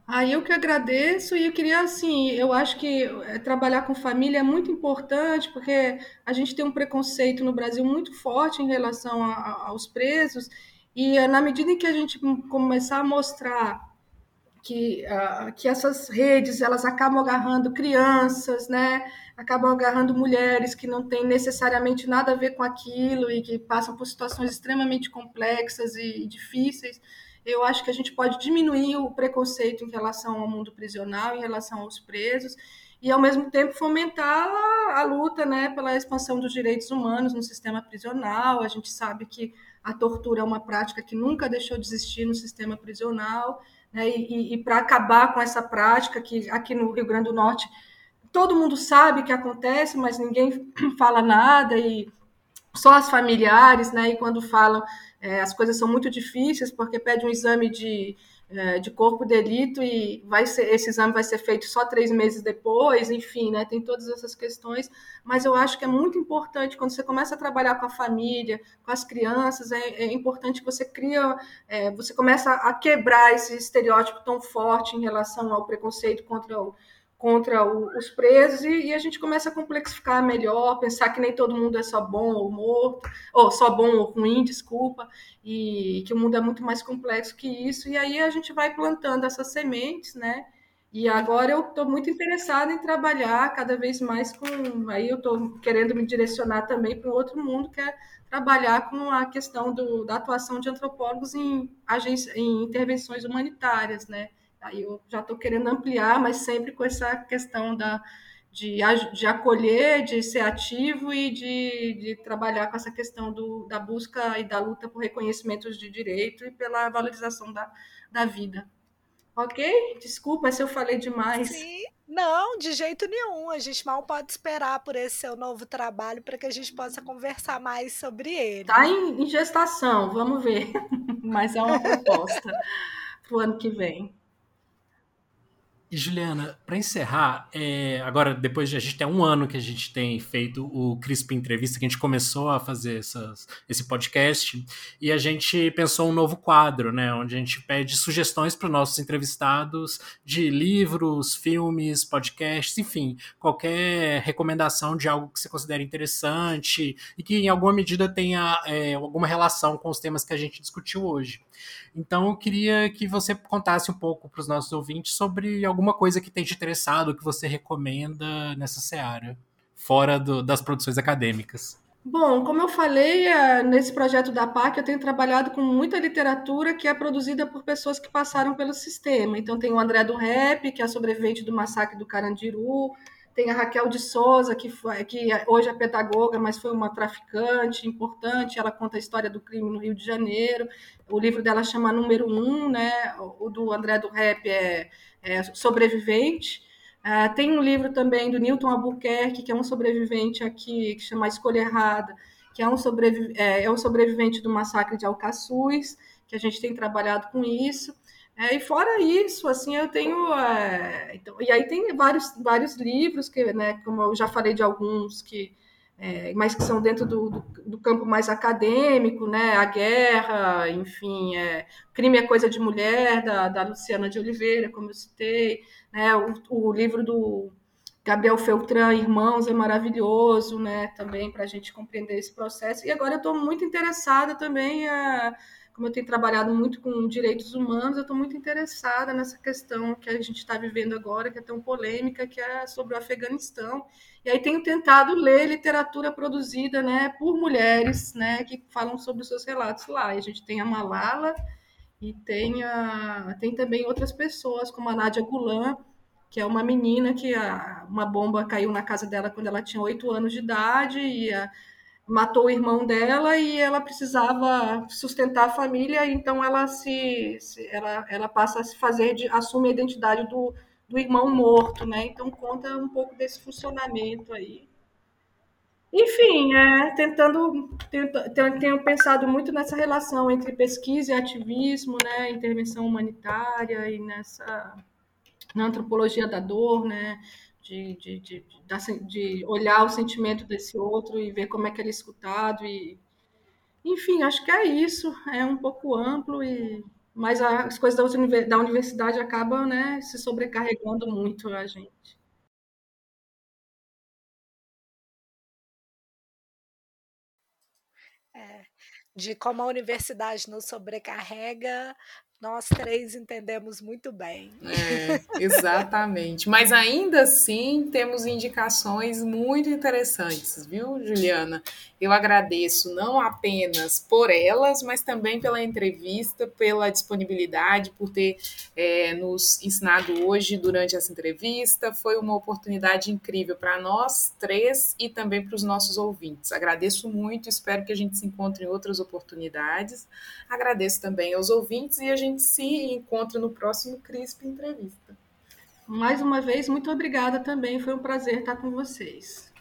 Speaker 4: Ah, eu que agradeço e eu queria, assim, eu acho que eh, trabalhar com família é muito importante, porque a gente tem um preconceito no Brasil muito forte em relação a, a, aos presos, e eh, na medida em que a gente começar a mostrar que, uh, que essas redes elas acabam agarrando crianças, né? acabam agarrando mulheres que não têm necessariamente nada a ver com aquilo e que passam por situações extremamente complexas e, e difíceis. Eu acho que a gente pode diminuir o preconceito em relação ao mundo prisional, em relação aos presos, e ao mesmo tempo fomentar a, a luta né, pela expansão dos direitos humanos no sistema prisional. A gente sabe que a tortura é uma prática que nunca deixou de existir no sistema prisional né? E, e, para acabar com essa prática, que aqui no Rio Grande do Norte todo mundo sabe que acontece, mas ninguém fala nada, e só as familiares, né? E quando falam, é, as coisas são muito difíceis, porque pede um exame de é, de corpo de delito e vai ser, esse exame vai ser feito só três meses depois, enfim, né, tem todas essas questões, mas eu acho que é muito importante quando você começa a trabalhar com a família, com as crianças, é, é importante que você cria, é, você começa a quebrar esse estereótipo tão forte em relação ao preconceito contra o, contra o, os presos e, e, a gente começa a complexificar melhor, pensar que nem todo mundo é só bom ou morto, ou só bom ou ruim, desculpa, e que o mundo é muito mais complexo que isso, e aí a gente vai plantando essas sementes, né? E agora eu estou muito interessada em trabalhar cada vez mais com. Aí eu estou querendo me direcionar também para um outro mundo, que é trabalhar com a questão do, da atuação de antropólogos em, em intervenções humanitárias, né? Aí eu já estou querendo ampliar, mas sempre com essa questão da, de, de acolher, de ser ativo e de, de trabalhar com essa questão do, da busca e da luta por reconhecimentos de direito e pela valorização da, da vida. Ok? Desculpa se eu falei demais.
Speaker 1: Sim, não, de jeito nenhum. A gente mal pode esperar por esse seu novo trabalho para que a gente possa conversar mais sobre ele.
Speaker 4: Está em, em gestação, vamos ver. Mas é uma proposta para o ano que vem.
Speaker 3: E Juliana, para encerrar, é, agora depois de a gente ter um ano que a gente tem feito o CRISP Entrevista, que a gente começou a fazer essas, esse podcast, e a gente pensou um novo quadro, né, onde a gente pede sugestões para os nossos entrevistados de livros, filmes, podcasts, enfim, qualquer recomendação de algo que você considere interessante e que em alguma medida tenha é, alguma relação com os temas que a gente discutiu hoje. Então eu queria que você contasse um pouco para os nossos ouvintes sobre alguma coisa que tem te interessado, que você recomenda nessa seara, fora do, das produções acadêmicas.
Speaker 4: Bom, como eu falei, é, nesse projeto da PAC eu tenho trabalhado com muita literatura que é produzida por pessoas que passaram pelo sistema. Então tem o André do Rap, que é sobrevivente do massacre do Carandiru, tem a Raquel de Souza, que, foi, que hoje é pedagoga, mas foi uma traficante importante. Ela conta a história do crime no Rio de Janeiro. O livro dela chama Número Um, né? O do André do Rap é, é Sobrevivente. Uh, tem um livro também do Newton Albuquerque, que é um sobrevivente aqui, que chama Escolha Errada, que é um, sobrevi é, é um sobrevivente do massacre de Alcaçuz, que a gente tem trabalhado com isso. É, e fora isso, assim, eu tenho. É, então, e aí tem vários, vários livros, que, né, como eu já falei de alguns, que, é, mas que são dentro do, do, do, campo mais acadêmico, né? A guerra, enfim, é, Crime é Coisa de Mulher, da, da Luciana de Oliveira, como eu citei, né? O, o livro do Gabriel Feltran, Irmãos, é maravilhoso, né? Também para a gente compreender esse processo. E agora eu estou muito interessada também. A, como eu tenho trabalhado muito com direitos humanos, eu estou muito interessada nessa questão que a gente está vivendo agora, que é tão polêmica, que é sobre o Afeganistão. E aí tenho tentado ler literatura produzida né, por mulheres né, que falam sobre os seus relatos lá. E a gente tem a Malala e tem, a, tem também outras pessoas, como a Nádia Gulan, que é uma menina que a, uma bomba caiu na casa dela quando ela tinha oito anos de idade e a, matou o irmão dela e ela precisava sustentar a família, então ela se, se ela, ela passa a se fazer de, assume a identidade do, do irmão morto, né? Então conta um pouco desse funcionamento aí. Enfim, é, tentando, tento, tenho pensado muito nessa relação entre pesquisa e ativismo, né, intervenção humanitária e nessa na antropologia da dor, né, de, de, de, de, olhar o sentimento desse outro e ver como é que ele é escutado. E, enfim, acho que é isso. É um pouco amplo, e mas as coisas da universidade acabam né, se sobrecarregando muito a gente.
Speaker 1: É, de como a universidade nos sobrecarrega, nós três entendemos muito bem.
Speaker 2: É, exatamente. Mas ainda assim temos indicações muito interessantes, viu, Juliana? Eu agradeço não apenas por elas, mas também pela entrevista, pela disponibilidade, por ter é, nos ensinado hoje durante essa entrevista. Foi uma oportunidade incrível para nós três e também para os nossos ouvintes. Agradeço muito, espero que a gente se encontre em outras oportunidades. Agradeço também aos ouvintes e a gente se encontra no próximo CRISP Entrevista.
Speaker 4: Mais uma vez, muito obrigada também. Foi um prazer estar com vocês.